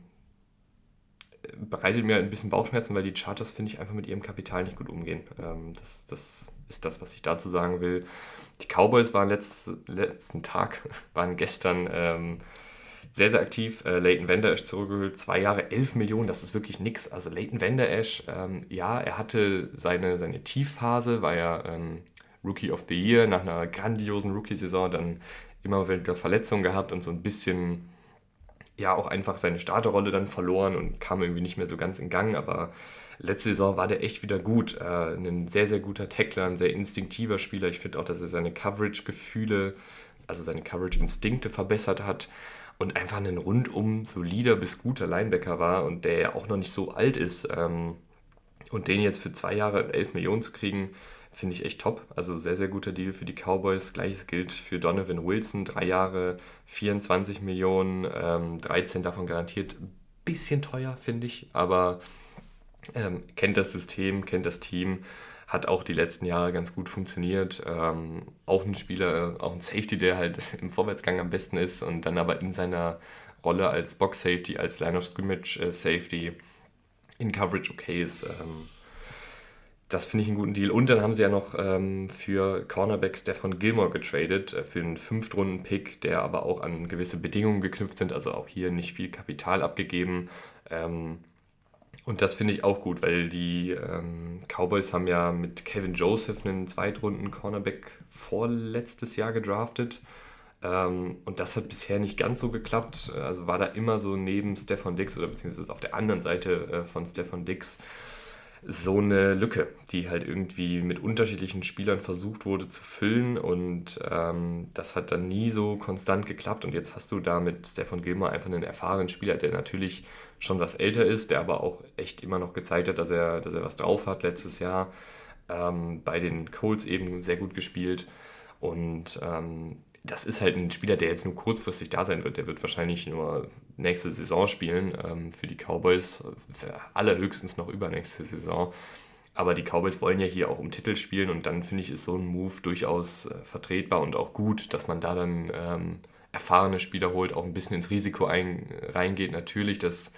bereitet mir ein bisschen Bauchschmerzen, weil die Chargers, finde ich, einfach mit ihrem Kapital nicht gut umgehen. Ähm, das, das ist das, was ich dazu sagen will. Die Cowboys waren letzt, letzten Tag, waren gestern ähm, sehr, sehr aktiv. Äh, Leighton Vander Esch zurückgeholt, zwei Jahre, 11 Millionen, das ist wirklich nichts. Also Leighton Vander Esch, ähm, ja, er hatte seine, seine Tiefphase, war ja ähm, Rookie of the Year nach einer grandiosen Rookie-Saison, dann immer wieder Verletzungen gehabt und so ein bisschen, ja, auch einfach seine Starterrolle dann verloren und kam irgendwie nicht mehr so ganz in Gang, aber letzte Saison war der echt wieder gut. Äh, ein sehr, sehr guter Tackler, ein sehr instinktiver Spieler. Ich finde auch, dass er seine Coverage-Gefühle, also seine Coverage-Instinkte verbessert hat und einfach ein rundum solider bis guter Linebacker war und der ja auch noch nicht so alt ist. Ähm, und den jetzt für zwei Jahre 11 Millionen zu kriegen, finde ich echt top. Also sehr, sehr guter Deal für die Cowboys. Gleiches gilt für Donovan Wilson. Drei Jahre, 24 Millionen, ähm, 13 davon garantiert. Bisschen teuer, finde ich, aber ähm, kennt das System, kennt das Team hat auch die letzten Jahre ganz gut funktioniert. Ähm, auch ein Spieler, auch ein Safety, der halt im Vorwärtsgang am besten ist und dann aber in seiner Rolle als Box Safety, als Line of Scrimmage äh, in Coverage okay ist. Ähm, das finde ich einen guten Deal. Und dann haben sie ja noch ähm, für Cornerbacks Stefan Gilmore getradet, äh, für einen Fünftrunden-Pick, der aber auch an gewisse Bedingungen geknüpft sind, also auch hier nicht viel Kapital abgegeben. Ähm, und das finde ich auch gut, weil die ähm, Cowboys haben ja mit Kevin Joseph einen Zweitrunden-Cornerback vorletztes Jahr gedraftet. Ähm, und das hat bisher nicht ganz so geklappt. Also war da immer so neben Stefan Dix oder beziehungsweise auf der anderen Seite äh, von Stefan Dix so eine Lücke, die halt irgendwie mit unterschiedlichen Spielern versucht wurde zu füllen und ähm, das hat dann nie so konstant geklappt und jetzt hast du da mit Stefan Gilmer einfach einen erfahrenen Spieler, der natürlich schon was älter ist, der aber auch echt immer noch gezeigt hat, dass er, dass er was drauf hat letztes Jahr. Ähm, bei den Colts eben sehr gut gespielt und ähm, das ist halt ein Spieler, der jetzt nur kurzfristig da sein wird. Der wird wahrscheinlich nur nächste Saison spielen ähm, für die Cowboys, für allerhöchstens noch übernächste Saison. Aber die Cowboys wollen ja hier auch um Titel spielen und dann finde ich, ist so ein Move durchaus äh, vertretbar und auch gut, dass man da dann ähm, erfahrene Spieler holt, auch ein bisschen ins Risiko ein, reingeht. Natürlich, dass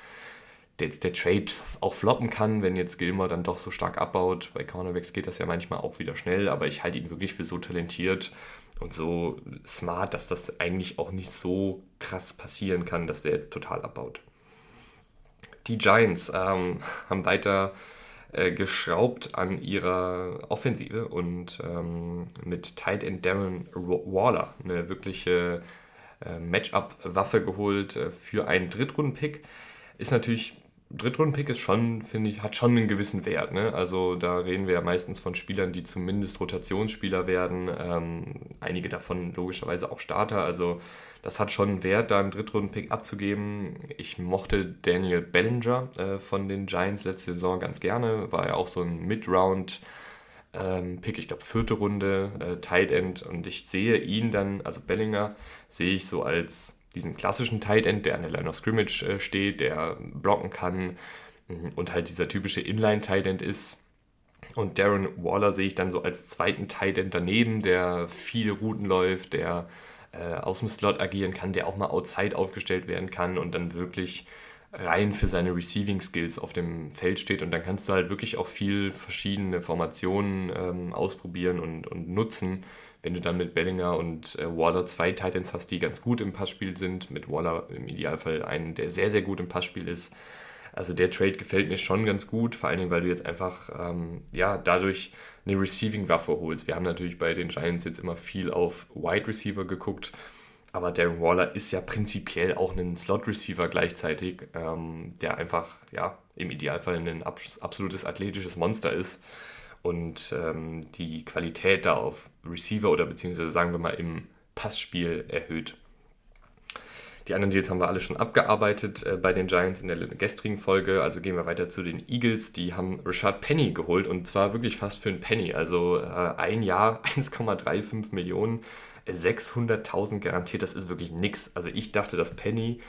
der, der Trade auch floppen kann, wenn jetzt Gilmer dann doch so stark abbaut. Bei Cornerbacks geht das ja manchmal auch wieder schnell, aber ich halte ihn wirklich für so talentiert und so smart, dass das eigentlich auch nicht so krass passieren kann, dass der jetzt total abbaut. Die Giants ähm, haben weiter äh, geschraubt an ihrer Offensive und ähm, mit Tight End Darren Waller eine wirkliche äh, Matchup-Waffe geholt äh, für einen Drittrunden-Pick. Ist natürlich Drittrunden-Pick ist schon, finde ich, hat schon einen gewissen Wert. Ne? Also da reden wir ja meistens von Spielern, die zumindest Rotationsspieler werden. Ähm, einige davon logischerweise auch Starter. Also das hat schon einen Wert, da einen Drittrunden-Pick abzugeben. Ich mochte Daniel Bellinger äh, von den Giants letzte Saison ganz gerne. War ja auch so ein Mid-Round- ähm, Pick, ich glaube vierte Runde, äh, Tight End und ich sehe ihn dann, also Bellinger, sehe ich so als diesen klassischen Tight End, der an der Line of Scrimmage äh, steht, der blocken kann mhm, und halt dieser typische Inline Tight End ist. Und Darren Waller sehe ich dann so als zweiten Tight End daneben, der viele Routen läuft, der äh, aus dem Slot agieren kann, der auch mal outside aufgestellt werden kann und dann wirklich rein für seine Receiving Skills auf dem Feld steht. Und dann kannst du halt wirklich auch viel verschiedene Formationen ähm, ausprobieren und, und nutzen wenn du dann mit Bellinger und äh, Waller zwei Titans hast, die ganz gut im Passspiel sind, mit Waller im Idealfall einen, der sehr, sehr gut im Passspiel ist. Also der Trade gefällt mir schon ganz gut, vor allen Dingen, weil du jetzt einfach ähm, ja, dadurch eine Receiving-Waffe holst. Wir haben natürlich bei den Giants jetzt immer viel auf Wide Receiver geguckt, aber Darren Waller ist ja prinzipiell auch ein Slot-Receiver gleichzeitig, ähm, der einfach ja, im Idealfall ein absolutes athletisches Monster ist und ähm, die Qualität da auf Receiver oder beziehungsweise sagen wir mal im Passspiel erhöht. Die anderen Deals haben wir alle schon abgearbeitet äh, bei den Giants in der gestrigen Folge. Also gehen wir weiter zu den Eagles. Die haben Richard Penny geholt und zwar wirklich fast für einen Penny. Also äh, ein Jahr 1,35 Millionen, 600.000 garantiert. Das ist wirklich nix. Also ich dachte, dass Penny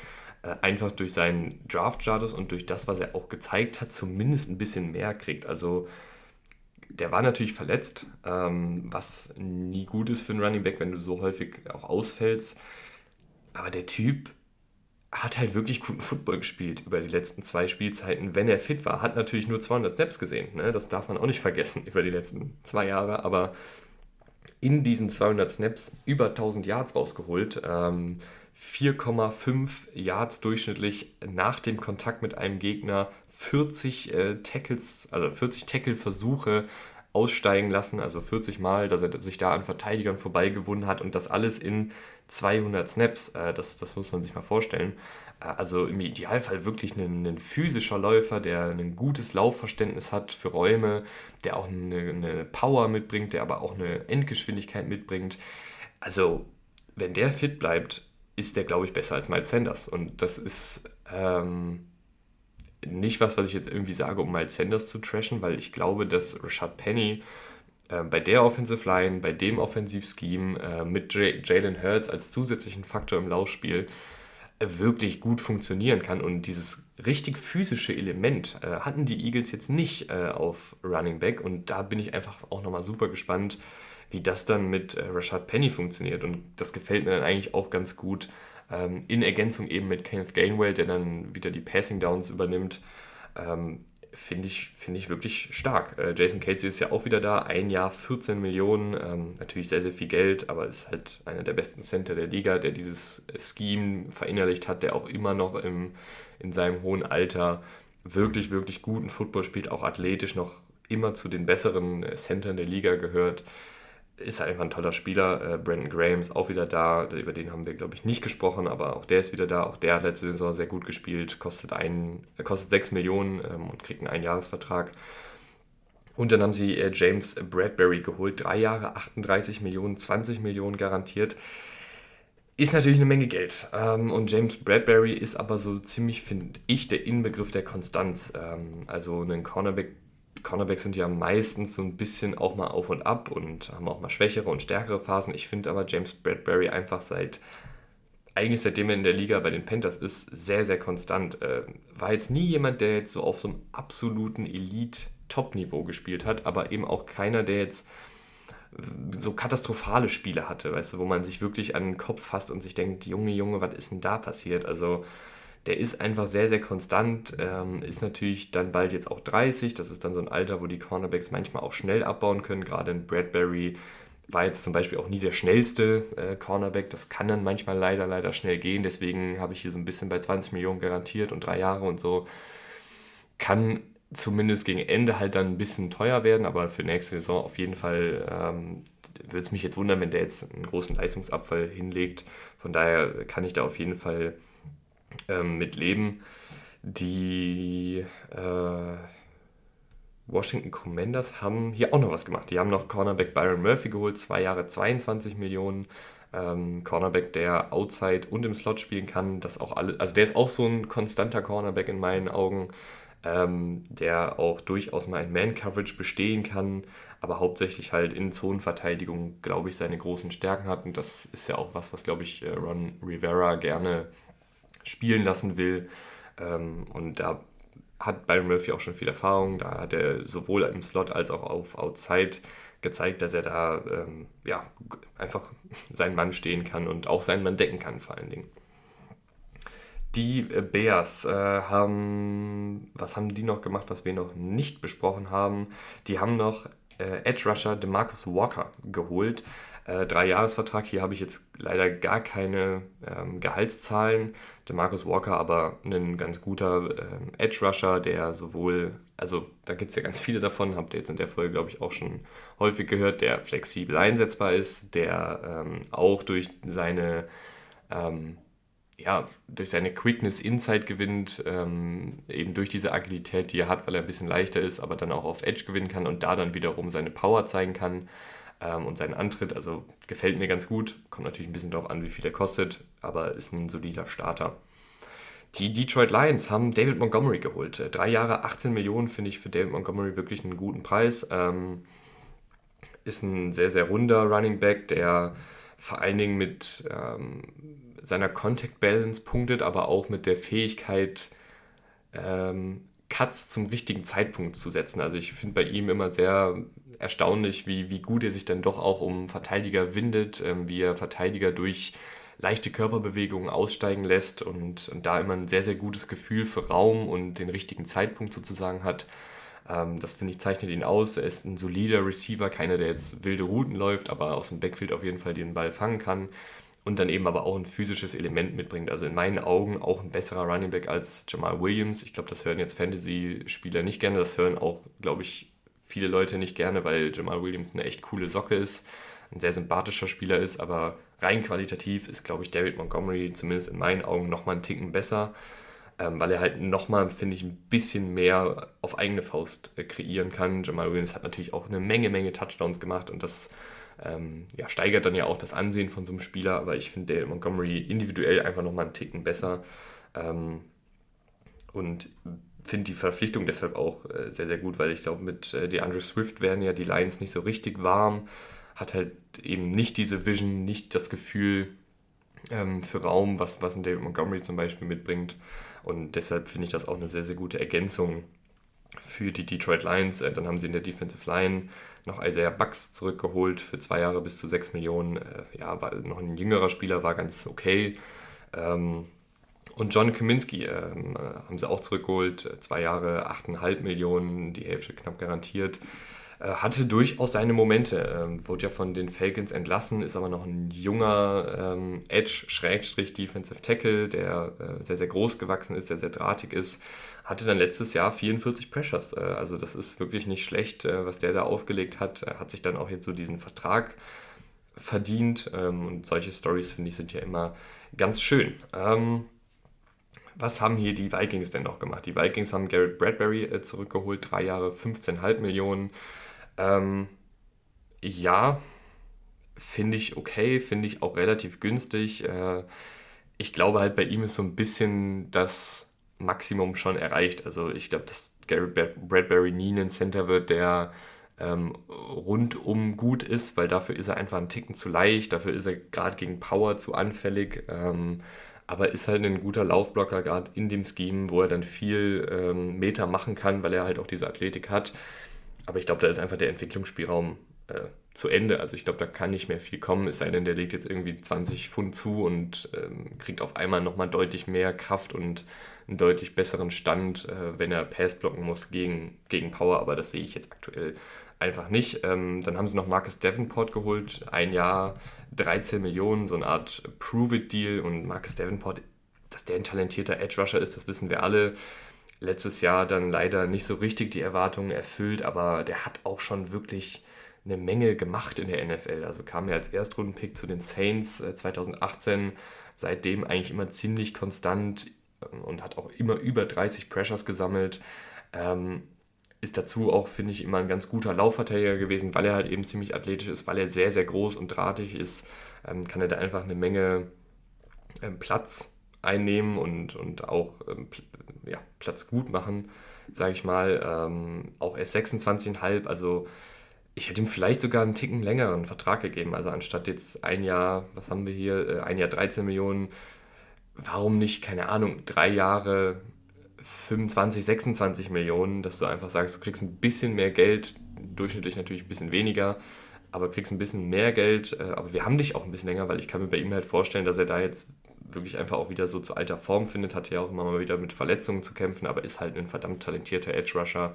äh, einfach durch seinen Draft-Status und durch das, was er auch gezeigt hat, zumindest ein bisschen mehr kriegt. Also der war natürlich verletzt, ähm, was nie gut ist für einen Running Back, wenn du so häufig auch ausfällst. Aber der Typ hat halt wirklich guten Football gespielt über die letzten zwei Spielzeiten, wenn er fit war. Hat natürlich nur 200 Snaps gesehen, ne? das darf man auch nicht vergessen über die letzten zwei Jahre. Aber in diesen 200 Snaps über 1000 Yards rausgeholt. Ähm, 4,5 Yards durchschnittlich nach dem Kontakt mit einem Gegner, 40 äh, Tackles, also 40 Tackle-Versuche aussteigen lassen, also 40 Mal, dass er sich da an Verteidigern vorbeigewonnen hat und das alles in 200 Snaps. Äh, das, das muss man sich mal vorstellen. Äh, also im Idealfall wirklich ein, ein, physischer Läufer, der ein gutes Laufverständnis hat für Räume, der auch eine, eine Power mitbringt, der aber auch eine Endgeschwindigkeit mitbringt. Also, wenn der fit bleibt, ist der, glaube ich, besser als Miles Sanders. Und das ist ähm, nicht was, was ich jetzt irgendwie sage, um Miles Sanders zu trashen, weil ich glaube, dass Rashad Penny äh, bei der Offensive Line, bei dem Offensivscheme äh, mit Jalen Hurts als zusätzlichen Faktor im Laufspiel äh, wirklich gut funktionieren kann. Und dieses richtig physische Element äh, hatten die Eagles jetzt nicht äh, auf Running Back. Und da bin ich einfach auch nochmal super gespannt, wie das dann mit äh, Rashad Penny funktioniert. Und das gefällt mir dann eigentlich auch ganz gut. Ähm, in Ergänzung eben mit Kenneth Gainwell, der dann wieder die Passing Downs übernimmt. Ähm, Finde ich, find ich wirklich stark. Äh, Jason Casey ist ja auch wieder da. Ein Jahr 14 Millionen. Ähm, natürlich sehr, sehr viel Geld, aber ist halt einer der besten Center der Liga, der dieses Scheme verinnerlicht hat, der auch immer noch im, in seinem hohen Alter wirklich, wirklich guten Football spielt, auch athletisch noch immer zu den besseren Centern der Liga gehört ist halt einfach ein toller Spieler. Äh, Brandon Graham ist auch wieder da. Über den haben wir, glaube ich, nicht gesprochen, aber auch der ist wieder da. Auch der hat letzte Saison sehr gut gespielt, kostet, ein, äh, kostet 6 Millionen ähm, und kriegt einen Einjahresvertrag. Und dann haben sie äh, James Bradbury geholt. Drei Jahre, 38 Millionen, 20 Millionen garantiert. Ist natürlich eine Menge Geld. Ähm, und James Bradbury ist aber so ziemlich, finde ich, der Inbegriff der Konstanz. Ähm, also ein Cornerback Cornerbacks sind ja meistens so ein bisschen auch mal auf und ab und haben auch mal schwächere und stärkere Phasen. Ich finde aber James Bradbury einfach seit, eigentlich seitdem er in der Liga bei den Panthers ist, sehr, sehr konstant. Äh, war jetzt nie jemand, der jetzt so auf so einem absoluten Elite-Top-Niveau gespielt hat, aber eben auch keiner, der jetzt so katastrophale Spiele hatte, weißt du, wo man sich wirklich an den Kopf fasst und sich denkt, Junge, Junge, was ist denn da passiert? Also der ist einfach sehr, sehr konstant, ähm, ist natürlich dann bald jetzt auch 30, das ist dann so ein Alter, wo die Cornerbacks manchmal auch schnell abbauen können, gerade in Bradbury war jetzt zum Beispiel auch nie der schnellste äh, Cornerback, das kann dann manchmal leider, leider schnell gehen, deswegen habe ich hier so ein bisschen bei 20 Millionen garantiert und drei Jahre und so, kann zumindest gegen Ende halt dann ein bisschen teuer werden, aber für nächste Saison auf jeden Fall ähm, würde es mich jetzt wundern, wenn der jetzt einen großen Leistungsabfall hinlegt. Von daher kann ich da auf jeden Fall ähm, mit leben. Die äh, Washington Commanders haben hier auch noch was gemacht. Die haben noch Cornerback Byron Murphy geholt, zwei Jahre 22 Millionen. Ähm, Cornerback, der outside und im Slot spielen kann. Das auch alle, also der ist auch so ein konstanter Cornerback in meinen Augen ähm, der auch durchaus mal in Man-Coverage bestehen kann, aber hauptsächlich halt in Zonenverteidigung, glaube ich, seine großen Stärken hat. Und das ist ja auch was, was, glaube ich, äh, Ron Rivera gerne spielen lassen will. Ähm, und da hat Byron Murphy auch schon viel Erfahrung. Da hat er sowohl im Slot als auch auf Outside gezeigt, dass er da ähm, ja, einfach seinen Mann stehen kann und auch seinen Mann decken kann, vor allen Dingen. Die äh, Bears äh, haben, was haben die noch gemacht, was wir noch nicht besprochen haben? Die haben noch äh, Edge Rusher DeMarcus Walker geholt. Äh, Drei-Jahres-Vertrag, hier habe ich jetzt leider gar keine ähm, Gehaltszahlen. DeMarcus Walker aber ein ganz guter ähm, Edge Rusher, der sowohl, also da gibt es ja ganz viele davon, habt ihr jetzt in der Folge, glaube ich, auch schon häufig gehört, der flexibel einsetzbar ist, der ähm, auch durch seine ähm, ja, durch seine Quickness Insight gewinnt, ähm, eben durch diese Agilität, die er hat, weil er ein bisschen leichter ist, aber dann auch auf Edge gewinnen kann und da dann wiederum seine Power zeigen kann ähm, und seinen Antritt. Also gefällt mir ganz gut. Kommt natürlich ein bisschen darauf an, wie viel er kostet, aber ist ein solider Starter. Die Detroit Lions haben David Montgomery geholt. Äh, drei Jahre, 18 Millionen finde ich für David Montgomery wirklich einen guten Preis. Ähm, ist ein sehr, sehr runder Running Back, der vor allen Dingen mit ähm, seiner Contact Balance punktet, aber auch mit der Fähigkeit, ähm, Cuts zum richtigen Zeitpunkt zu setzen. Also ich finde bei ihm immer sehr erstaunlich, wie, wie gut er sich dann doch auch um Verteidiger windet, ähm, wie er Verteidiger durch leichte Körperbewegungen aussteigen lässt und, und, da immer ein sehr, sehr gutes Gefühl für Raum und den richtigen Zeitpunkt sozusagen hat. Ähm, das finde ich zeichnet ihn aus. Er ist ein solider Receiver, keiner, der jetzt wilde Routen läuft, aber aus dem Backfield auf jeden Fall den Ball fangen kann und dann eben aber auch ein physisches Element mitbringt. Also in meinen Augen auch ein besserer Running Back als Jamal Williams. Ich glaube, das hören jetzt Fantasy-Spieler nicht gerne. Das hören auch, glaube ich, viele Leute nicht gerne, weil Jamal Williams eine echt coole Socke ist, ein sehr sympathischer Spieler ist, aber rein qualitativ ist, glaube ich, David Montgomery zumindest in meinen Augen nochmal einen Ticken besser, ähm, weil er halt nochmal, finde ich, ein bisschen mehr auf eigene Faust äh, kreieren kann. Jamal Williams hat natürlich auch eine Menge, Menge Touchdowns gemacht und das ähm, ja, steigert dann ja auch das Ansehen von so einem Spieler, aber ich finde Dale Montgomery individuell einfach nochmal einen Ticken besser ähm, und finde die Verpflichtung deshalb auch äh, sehr, sehr gut, weil ich glaube, mit äh, DeAndre Swift werden ja die Lions nicht so richtig warm, hat halt eben nicht diese Vision, nicht das Gefühl ähm, für Raum, was, was ein David Montgomery zum Beispiel mitbringt und deshalb finde ich das auch eine sehr, sehr gute Ergänzung für die Detroit Lions. Äh, dann haben sie in der Defensive Line noch Isaiah Bucks zurückgeholt für zwei Jahre bis zu 6 Millionen. Äh, ja, war noch ein jüngerer Spieler, war ganz okay. Ähm, und John Kaminski ähm, haben sie auch zurückgeholt, zwei Jahre 8,5 Millionen, die Hälfte knapp garantiert. Äh, hatte durchaus seine Momente, ähm, wurde ja von den Falcons entlassen, ist aber noch ein junger ähm, Edge-Defensive Tackle, der äh, sehr, sehr groß gewachsen ist, sehr, sehr drahtig ist. Hatte dann letztes Jahr 44 Pressures, äh, also das ist wirklich nicht schlecht, äh, was der da aufgelegt hat. Er hat sich dann auch jetzt so diesen Vertrag verdient ähm, und solche Stories, finde ich, sind ja immer ganz schön. Ähm, was haben hier die Vikings denn noch gemacht? Die Vikings haben Garrett Bradbury äh, zurückgeholt, drei Jahre 15,5 Millionen. Ähm, ja, finde ich okay, finde ich auch relativ günstig. Äh, ich glaube halt, bei ihm ist so ein bisschen das Maximum schon erreicht. Also ich glaube, dass Gary Bradbury nie ein Center wird, der ähm, rundum gut ist, weil dafür ist er einfach ein Ticken zu leicht, dafür ist er gerade gegen Power zu anfällig. Ähm, aber ist halt ein guter Laufblocker, gerade in dem Scheme, wo er dann viel ähm, Meter machen kann, weil er halt auch diese Athletik hat. Aber ich glaube, da ist einfach der Entwicklungsspielraum äh, zu Ende. Also ich glaube, da kann nicht mehr viel kommen, es sei denn, der legt jetzt irgendwie 20 Pfund zu und ähm, kriegt auf einmal nochmal deutlich mehr Kraft und einen deutlich besseren Stand, äh, wenn er Pass blocken muss gegen, gegen Power. Aber das sehe ich jetzt aktuell einfach nicht. Ähm, dann haben sie noch Marcus Davenport geholt, ein Jahr 13 Millionen, so eine Art Prove-It-Deal. Und Marcus Davenport, dass der ein talentierter Edge-Rusher ist, das wissen wir alle. Letztes Jahr dann leider nicht so richtig die Erwartungen erfüllt, aber der hat auch schon wirklich eine Menge gemacht in der NFL. Also kam er als Erstrundenpick zu den Saints äh, 2018, seitdem eigentlich immer ziemlich konstant ähm, und hat auch immer über 30 Pressures gesammelt. Ähm, ist dazu auch, finde ich, immer ein ganz guter Laufverteidiger gewesen, weil er halt eben ziemlich athletisch ist, weil er sehr, sehr groß und drahtig ist, ähm, kann er da einfach eine Menge ähm, Platz einnehmen und, und auch ähm, ja, Platz gut machen, sage ich mal. Ähm, auch erst 26,5, also ich hätte ihm vielleicht sogar einen Ticken längeren Vertrag gegeben. Also anstatt jetzt ein Jahr, was haben wir hier, äh, ein Jahr 13 Millionen, warum nicht, keine Ahnung, drei Jahre 25, 26 Millionen, dass du einfach sagst, du kriegst ein bisschen mehr Geld, durchschnittlich natürlich ein bisschen weniger, aber kriegst ein bisschen mehr Geld, äh, aber wir haben dich auch ein bisschen länger, weil ich kann mir bei ihm halt vorstellen, dass er da jetzt wirklich einfach auch wieder so zu alter Form findet, hat ja auch immer mal wieder mit Verletzungen zu kämpfen, aber ist halt ein verdammt talentierter Edge-Rusher,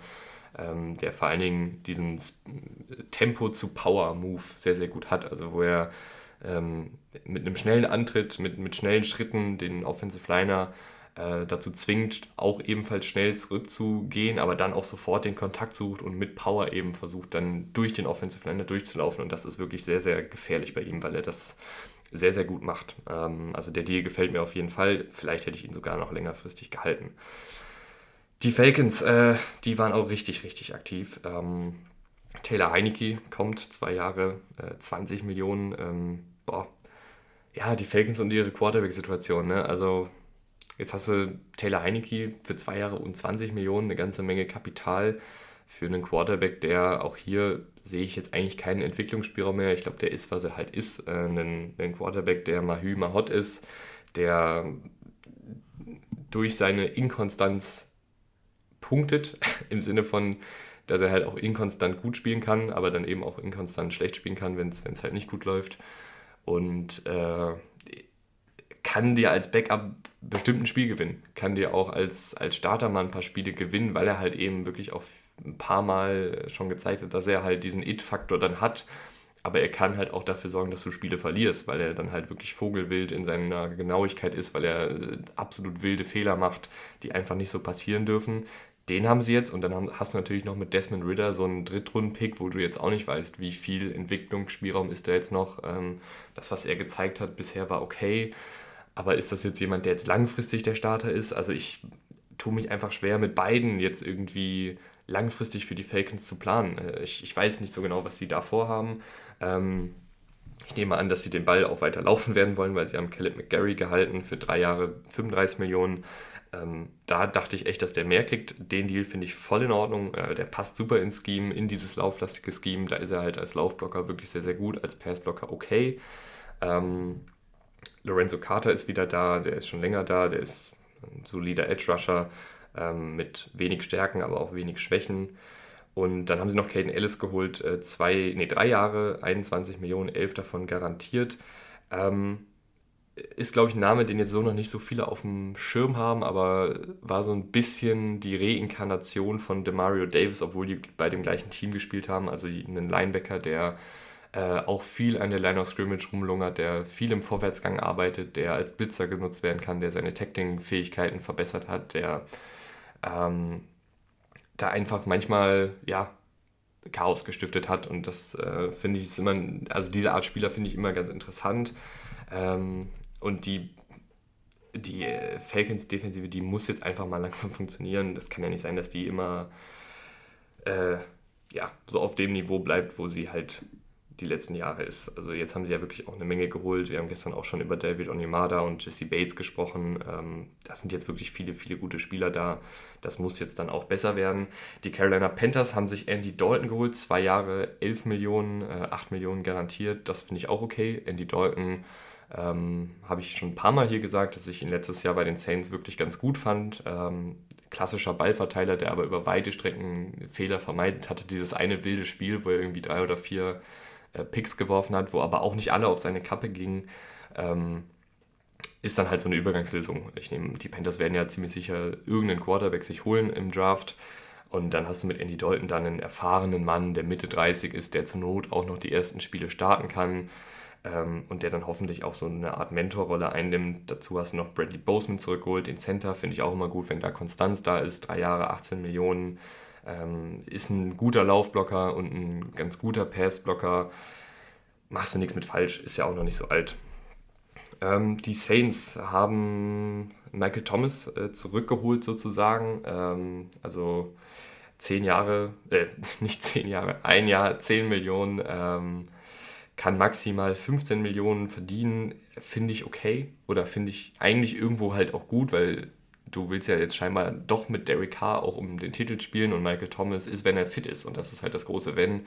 ähm, der vor allen Dingen diesen Tempo zu Power-Move sehr, sehr gut hat, also wo er ähm, mit einem schnellen Antritt, mit, mit schnellen Schritten den Offensive Liner äh, dazu zwingt, auch ebenfalls schnell zurückzugehen, aber dann auch sofort den Kontakt sucht und mit Power eben versucht, dann durch den Offensive Liner durchzulaufen. Und das ist wirklich sehr, sehr gefährlich bei ihm, weil er das sehr, sehr gut macht. Ähm, also der Deal gefällt mir auf jeden Fall. Vielleicht hätte ich ihn sogar noch längerfristig gehalten. Die Falcons, äh, die waren auch richtig, richtig aktiv. Ähm, Taylor Heinecke kommt, zwei Jahre, äh, 20 Millionen. Ähm, boah, ja, die Falcons und ihre Quarterback-Situation. Ne? Also Jetzt hast du Taylor Heinecke für zwei Jahre und 20 Millionen, eine ganze Menge Kapital für einen Quarterback, der auch hier sehe ich jetzt eigentlich keinen Entwicklungsspielraum mehr. Ich glaube, der ist, was er halt ist. Äh, ein, ein Quarterback, der Mahü Mahot ist, der durch seine Inkonstanz punktet, im Sinne von, dass er halt auch inkonstant gut spielen kann, aber dann eben auch inkonstant schlecht spielen kann, wenn es halt nicht gut läuft. Und äh, kann dir als Backup bestimmt ein Spiel gewinnen. Kann dir auch als, als Starter mal ein paar Spiele gewinnen, weil er halt eben wirklich auch ein paar Mal schon gezeigt hat, dass er halt diesen It-Faktor dann hat. Aber er kann halt auch dafür sorgen, dass du Spiele verlierst, weil er dann halt wirklich vogelwild in seiner Genauigkeit ist, weil er äh, absolut wilde Fehler macht, die einfach nicht so passieren dürfen. Den haben sie jetzt und dann hast du natürlich noch mit Desmond Ritter so einen Drittrunden-Pick, wo du jetzt auch nicht weißt, wie viel Entwicklungsspielraum ist da jetzt noch. Ähm, das, was er gezeigt hat bisher, war okay. Aber ist das jetzt jemand, der jetzt langfristig der Starter ist? Also ich tue mich einfach schwer, mit beiden jetzt irgendwie langfristig für die Falcons zu planen. Äh, ich, ich weiß nicht so genau, was sie da vorhaben. Ähm, ich nehme an, dass sie den Ball auch weiter laufen werden wollen, weil sie haben Caleb McGarry gehalten für drei Jahre 35 Millionen. Ähm, da dachte ich echt, dass der mehr kriegt. Den Deal finde ich voll in Ordnung. Äh, der passt super ins Scheme, in dieses lauflastige Scheme. Da ist er halt als Laufblocker wirklich sehr, sehr gut, als Passblocker okay. Ähm, Lorenzo Carter ist wieder da, der ist schon länger da, der ist ein solider Edge-Rusher ähm, mit wenig Stärken, aber auch wenig Schwächen. Und dann haben sie noch Caden Ellis geholt, äh, zwei, nee, drei Jahre, 21 Millionen, elf davon garantiert. Ähm, ist, glaube ich, ein Name, den jetzt so noch nicht so viele auf dem Schirm haben, aber war so ein bisschen die Reinkarnation von Demario Davis, obwohl die bei dem gleichen Team gespielt haben. Also einen Linebacker, der äh, auch viel an der Line of Scrimmage rumlungert, der viel im Vorwärtsgang arbeitet, der als Blitzer genutzt werden kann, der seine Tackling-Fähigkeiten verbessert hat, der ähm, da einfach manchmal, ja, Chaos gestiftet hat und das äh, finde ich ist immer, also diese Art Spieler finde ich immer ganz interessant ähm, und die die äh, Falcons Defensive, die muss jetzt einfach mal langsam funktionieren. Das kann ja nicht sein, dass die immer äh, ja, so auf dem Niveau bleibt, wo sie halt die letzten Jahre ist. Also jetzt haben sie ja wirklich auch eine Menge geholt. Wir haben gestern auch schon über David Onimada und Jesse Bates gesprochen. Ähm, das sind jetzt wirklich viele, viele gute Spieler da. Das muss jetzt dann auch besser werden. Die Carolina Panthers haben sich Andy Dalton geholt. Zwei Jahre, 11 Millionen, äh, 8 Millionen garantiert. Das finde ich auch okay. Andy Dalton ähm, habe ich schon ein paar Mal hier gesagt, dass ich ihn letztes Jahr bei den Saints wirklich ganz gut fand. Ähm, klassischer Ballverteiler, der aber über weite Strecken Fehler vermeidet hatte. Dieses eine wilde Spiel, wo er irgendwie drei oder vier äh, Picks geworfen hat, wo aber auch nicht alle auf seine Kappe gingen, ähm, ist dann halt so eine Übergangslösung. Ich nehme, die Panthers werden ja ziemlich sicher irgendeinen Quarterback sich holen im Draft. Und dann hast du mit Andy Dalton dann einen erfahrenen Mann, der Mitte 30 ist, der zur Not auch noch die ersten Spiele starten kann ähm, und der dann hoffentlich auch so eine Art Mentorrolle einnimmt. Dazu hast du noch Bradley Boseman zurückgeholt, den Center, finde ich auch immer gut, wenn da Konstanz da ist. Drei Jahre, 18 Millionen. Ähm, ist ein guter Laufblocker und ein ganz guter Passblocker. Machst du nichts mit falsch, ist ja auch noch nicht so alt. Ähm, die Saints haben Michael Thomas äh, zurückgeholt sozusagen. Ähm, also zehn Jahre, äh, nicht zehn Jahre, ein Jahr, zehn Millionen, ähm, kann maximal 15 Millionen verdienen, finde ich okay. Oder finde ich eigentlich irgendwo halt auch gut, weil du willst ja jetzt scheinbar doch mit Derek Carr auch um den Titel spielen und Michael Thomas ist, wenn er fit ist. Und das ist halt das große Wenn.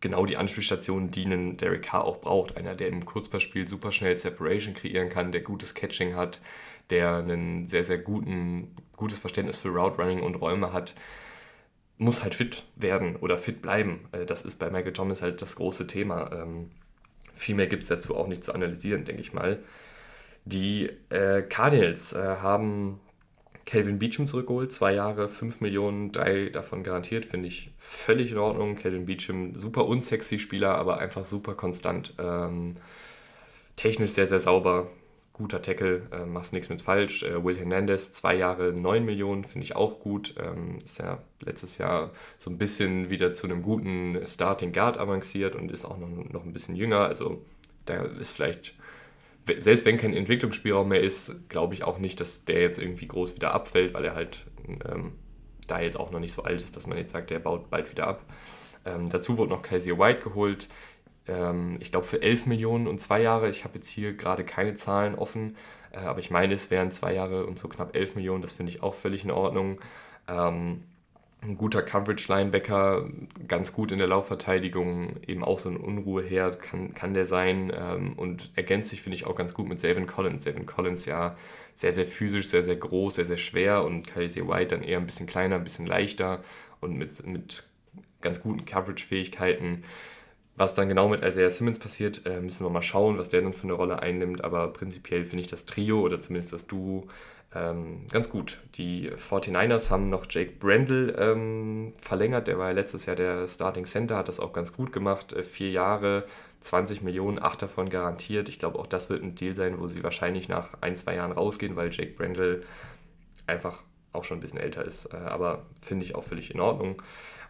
Genau die Anspielstationen, die einen Derek Carr auch braucht. Einer, der im Kurzpassspiel super schnell Separation kreieren kann, der gutes Catching hat, der einen sehr, sehr guten, gutes Verständnis für Route Running und Räume hat, muss halt fit werden oder fit bleiben. Äh, das ist bei Michael Thomas halt das große Thema. Ähm, viel mehr gibt es dazu auch nicht zu analysieren, denke ich mal. Die äh, Cardinals äh, haben Calvin Beecham zurückgeholt, zwei Jahre, 5 Millionen, drei davon garantiert, finde ich völlig in Ordnung. Calvin Beecham, super unsexy Spieler, aber einfach super konstant. Ähm, technisch sehr, sehr sauber, guter Tackle, äh, machst nichts mit falsch. Äh, Will Hernandez, zwei Jahre, 9 Millionen, finde ich auch gut. Ähm, ist ja letztes Jahr so ein bisschen wieder zu einem guten Starting Guard avanciert und ist auch noch, noch ein bisschen jünger. Also da ist vielleicht selbst wenn kein Entwicklungsspielraum mehr ist, glaube ich auch nicht, dass der jetzt irgendwie groß wieder abfällt, weil er halt ähm, da jetzt auch noch nicht so alt ist, dass man jetzt sagt, der baut bald wieder ab. Ähm, dazu wurde noch Kaiser White geholt. Ähm, ich glaube für 11 Millionen und zwei Jahre. Ich habe jetzt hier gerade keine Zahlen offen, äh, aber ich meine, es wären zwei Jahre und so knapp 11 Millionen. Das finde ich auch völlig in Ordnung. Ähm, ein guter Coverage-Linebacker, ganz gut in der Laufverteidigung, eben auch so ein Unruheherd kann, kann der sein ähm, und ergänzt sich, finde ich, auch ganz gut mit Savin Collins. Savin Collins ja sehr, sehr physisch, sehr, sehr groß, sehr, sehr schwer und Kaiser White dann eher ein bisschen kleiner, ein bisschen leichter und mit, mit ganz guten Coverage-Fähigkeiten. Was dann genau mit Isaiah Simmons passiert, äh, müssen wir mal schauen, was der dann für eine Rolle einnimmt, aber prinzipiell finde ich das Trio oder zumindest das Duo ähm, ganz gut. Die 49ers haben noch Jake Brendel ähm, verlängert. Der war ja letztes Jahr der Starting Center, hat das auch ganz gut gemacht. Äh, vier Jahre, 20 Millionen, acht davon garantiert. Ich glaube, auch das wird ein Deal sein, wo sie wahrscheinlich nach ein, zwei Jahren rausgehen, weil Jake Brendel einfach auch schon ein bisschen älter ist. Äh, aber finde ich auch völlig in Ordnung.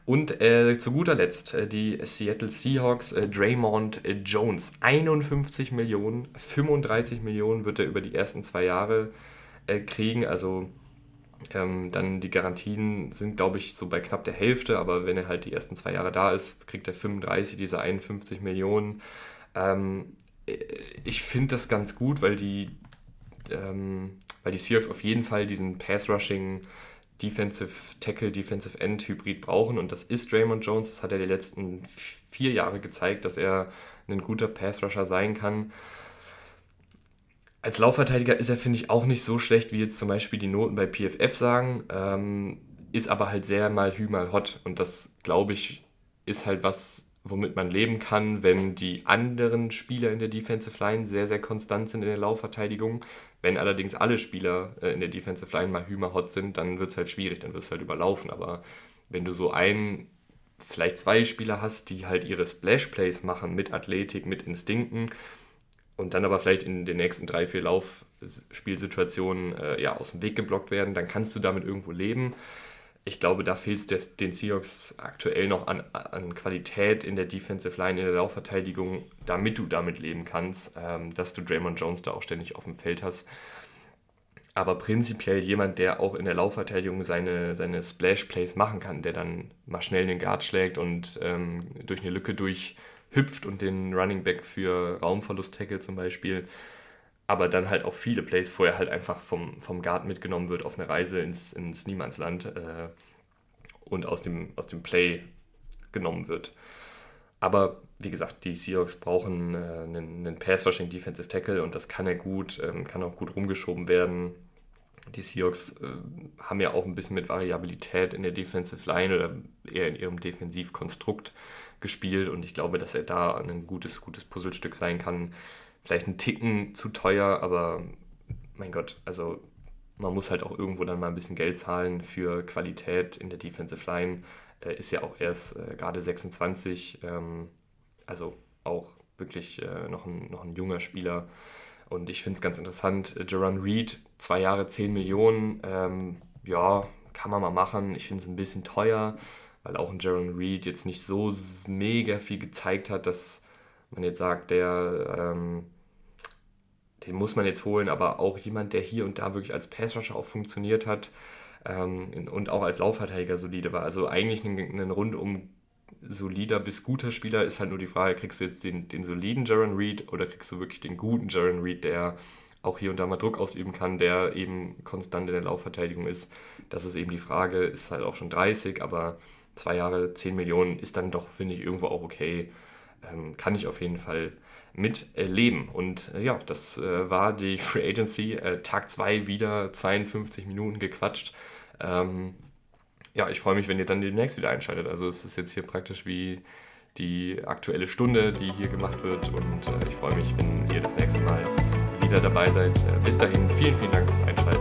Und äh, zu guter Letzt äh, die Seattle Seahawks, äh, Draymond äh, Jones. 51 Millionen, 35 Millionen wird er über die ersten zwei Jahre äh, kriegen. Also ähm, dann die Garantien sind, glaube ich, so bei knapp der Hälfte, aber wenn er halt die ersten zwei Jahre da ist, kriegt er 35 dieser 51 Millionen. Ähm, äh, ich finde das ganz gut, weil die, ähm, weil die Seahawks auf jeden Fall diesen Pass-Rushing Defensive Tackle, Defensive End Hybrid brauchen und das ist Draymond Jones. Das hat er die letzten vier Jahre gezeigt, dass er ein guter Pass-Rusher sein kann als Laufverteidiger ist er, finde ich, auch nicht so schlecht, wie jetzt zum Beispiel die Noten bei PFF sagen. Ähm, ist aber halt sehr mal hü, mal hot. Und das, glaube ich, ist halt was, womit man leben kann, wenn die anderen Spieler in der Defensive Line sehr, sehr konstant sind in der Laufverteidigung. Wenn allerdings alle Spieler äh, in der Defensive Line mal hü, mal hot sind, dann wird es halt schwierig, dann wird es halt überlaufen. Aber wenn du so einen, vielleicht zwei Spieler hast, die halt ihre Splash-Plays machen mit Athletik, mit Instinkten, und dann aber vielleicht in den nächsten drei, vier Laufspielsituationen äh, ja, aus dem Weg geblockt werden, dann kannst du damit irgendwo leben. Ich glaube, da fehlt es den Seahawks aktuell noch an, an Qualität in der Defensive Line, in der Laufverteidigung, damit du damit leben kannst, ähm, dass du Draymond Jones da auch ständig auf dem Feld hast. aber prinzipiell jemand, der auch in der Laufverteidigung seine, seine Splash-Plays machen kann, der dann mal schnell den Guard schlägt und ähm, durch eine Lücke durchhüpft und den Running Back für Raumverlust tackle zum Beispiel. Aber dann halt auch viele Plays vorher halt einfach vom, vom Guard mitgenommen wird auf eine Reise ins, ins Niemandsland äh, und aus dem, aus dem Play genommen wird. Aber wie gesagt, die Seahawks brauchen äh, einen, einen Pass-Rushing Defensive Tackle und das kann er gut, ähm, kann auch gut rumgeschoben werden. Die Seahawks äh, haben ja auch ein bisschen mit Variabilität in der Defensive Line oder eher in ihrem Defensivkonstrukt gespielt und ich glaube, dass er da ein gutes, gutes Puzzlestück sein kann. Vielleicht ein Ticken zu teuer, aber mein Gott, also man muss halt auch irgendwo dann mal ein bisschen Geld zahlen für Qualität in der Defensive Line. Äh, ist ja auch erst äh, gerade 26, ähm, also auch wirklich äh, noch, ein, noch ein junger Spieler. Und ich finde es ganz interessant, äh, Jaron Reed, zwei Jahre 10 Millionen, ähm, ja, kann man mal machen. Ich finde es ein bisschen teuer, weil auch ein Jaron Reed jetzt nicht so mega viel gezeigt hat, dass man jetzt sagt, der, ähm, den muss man jetzt holen, aber auch jemand, der hier und da wirklich als Passrusher auch funktioniert hat, ähm, und auch als Laufverteidiger solide war. Also eigentlich ein, ein rundum solider bis guter Spieler ist halt nur die Frage, kriegst du jetzt den, den soliden Jaron Reed oder kriegst du wirklich den guten Jaron Reed, der auch hier und da mal Druck ausüben kann, der eben konstant in der Laufverteidigung ist. Das ist eben die Frage, ist halt auch schon 30, aber zwei Jahre, 10 Millionen ist dann doch, finde ich, irgendwo auch okay. Ähm, kann ich auf jeden Fall miterleben. Und äh, ja, das äh, war die Free Agency. Äh, Tag 2 wieder 52 Minuten gequatscht. Ähm, ja, ich freue mich, wenn ihr dann demnächst wieder einschaltet. Also es ist jetzt hier praktisch wie die aktuelle Stunde, die hier gemacht wird. Und äh, ich freue mich, wenn ihr das nächste Mal wieder dabei seid. Äh, bis dahin, vielen, vielen Dank fürs Einschalten.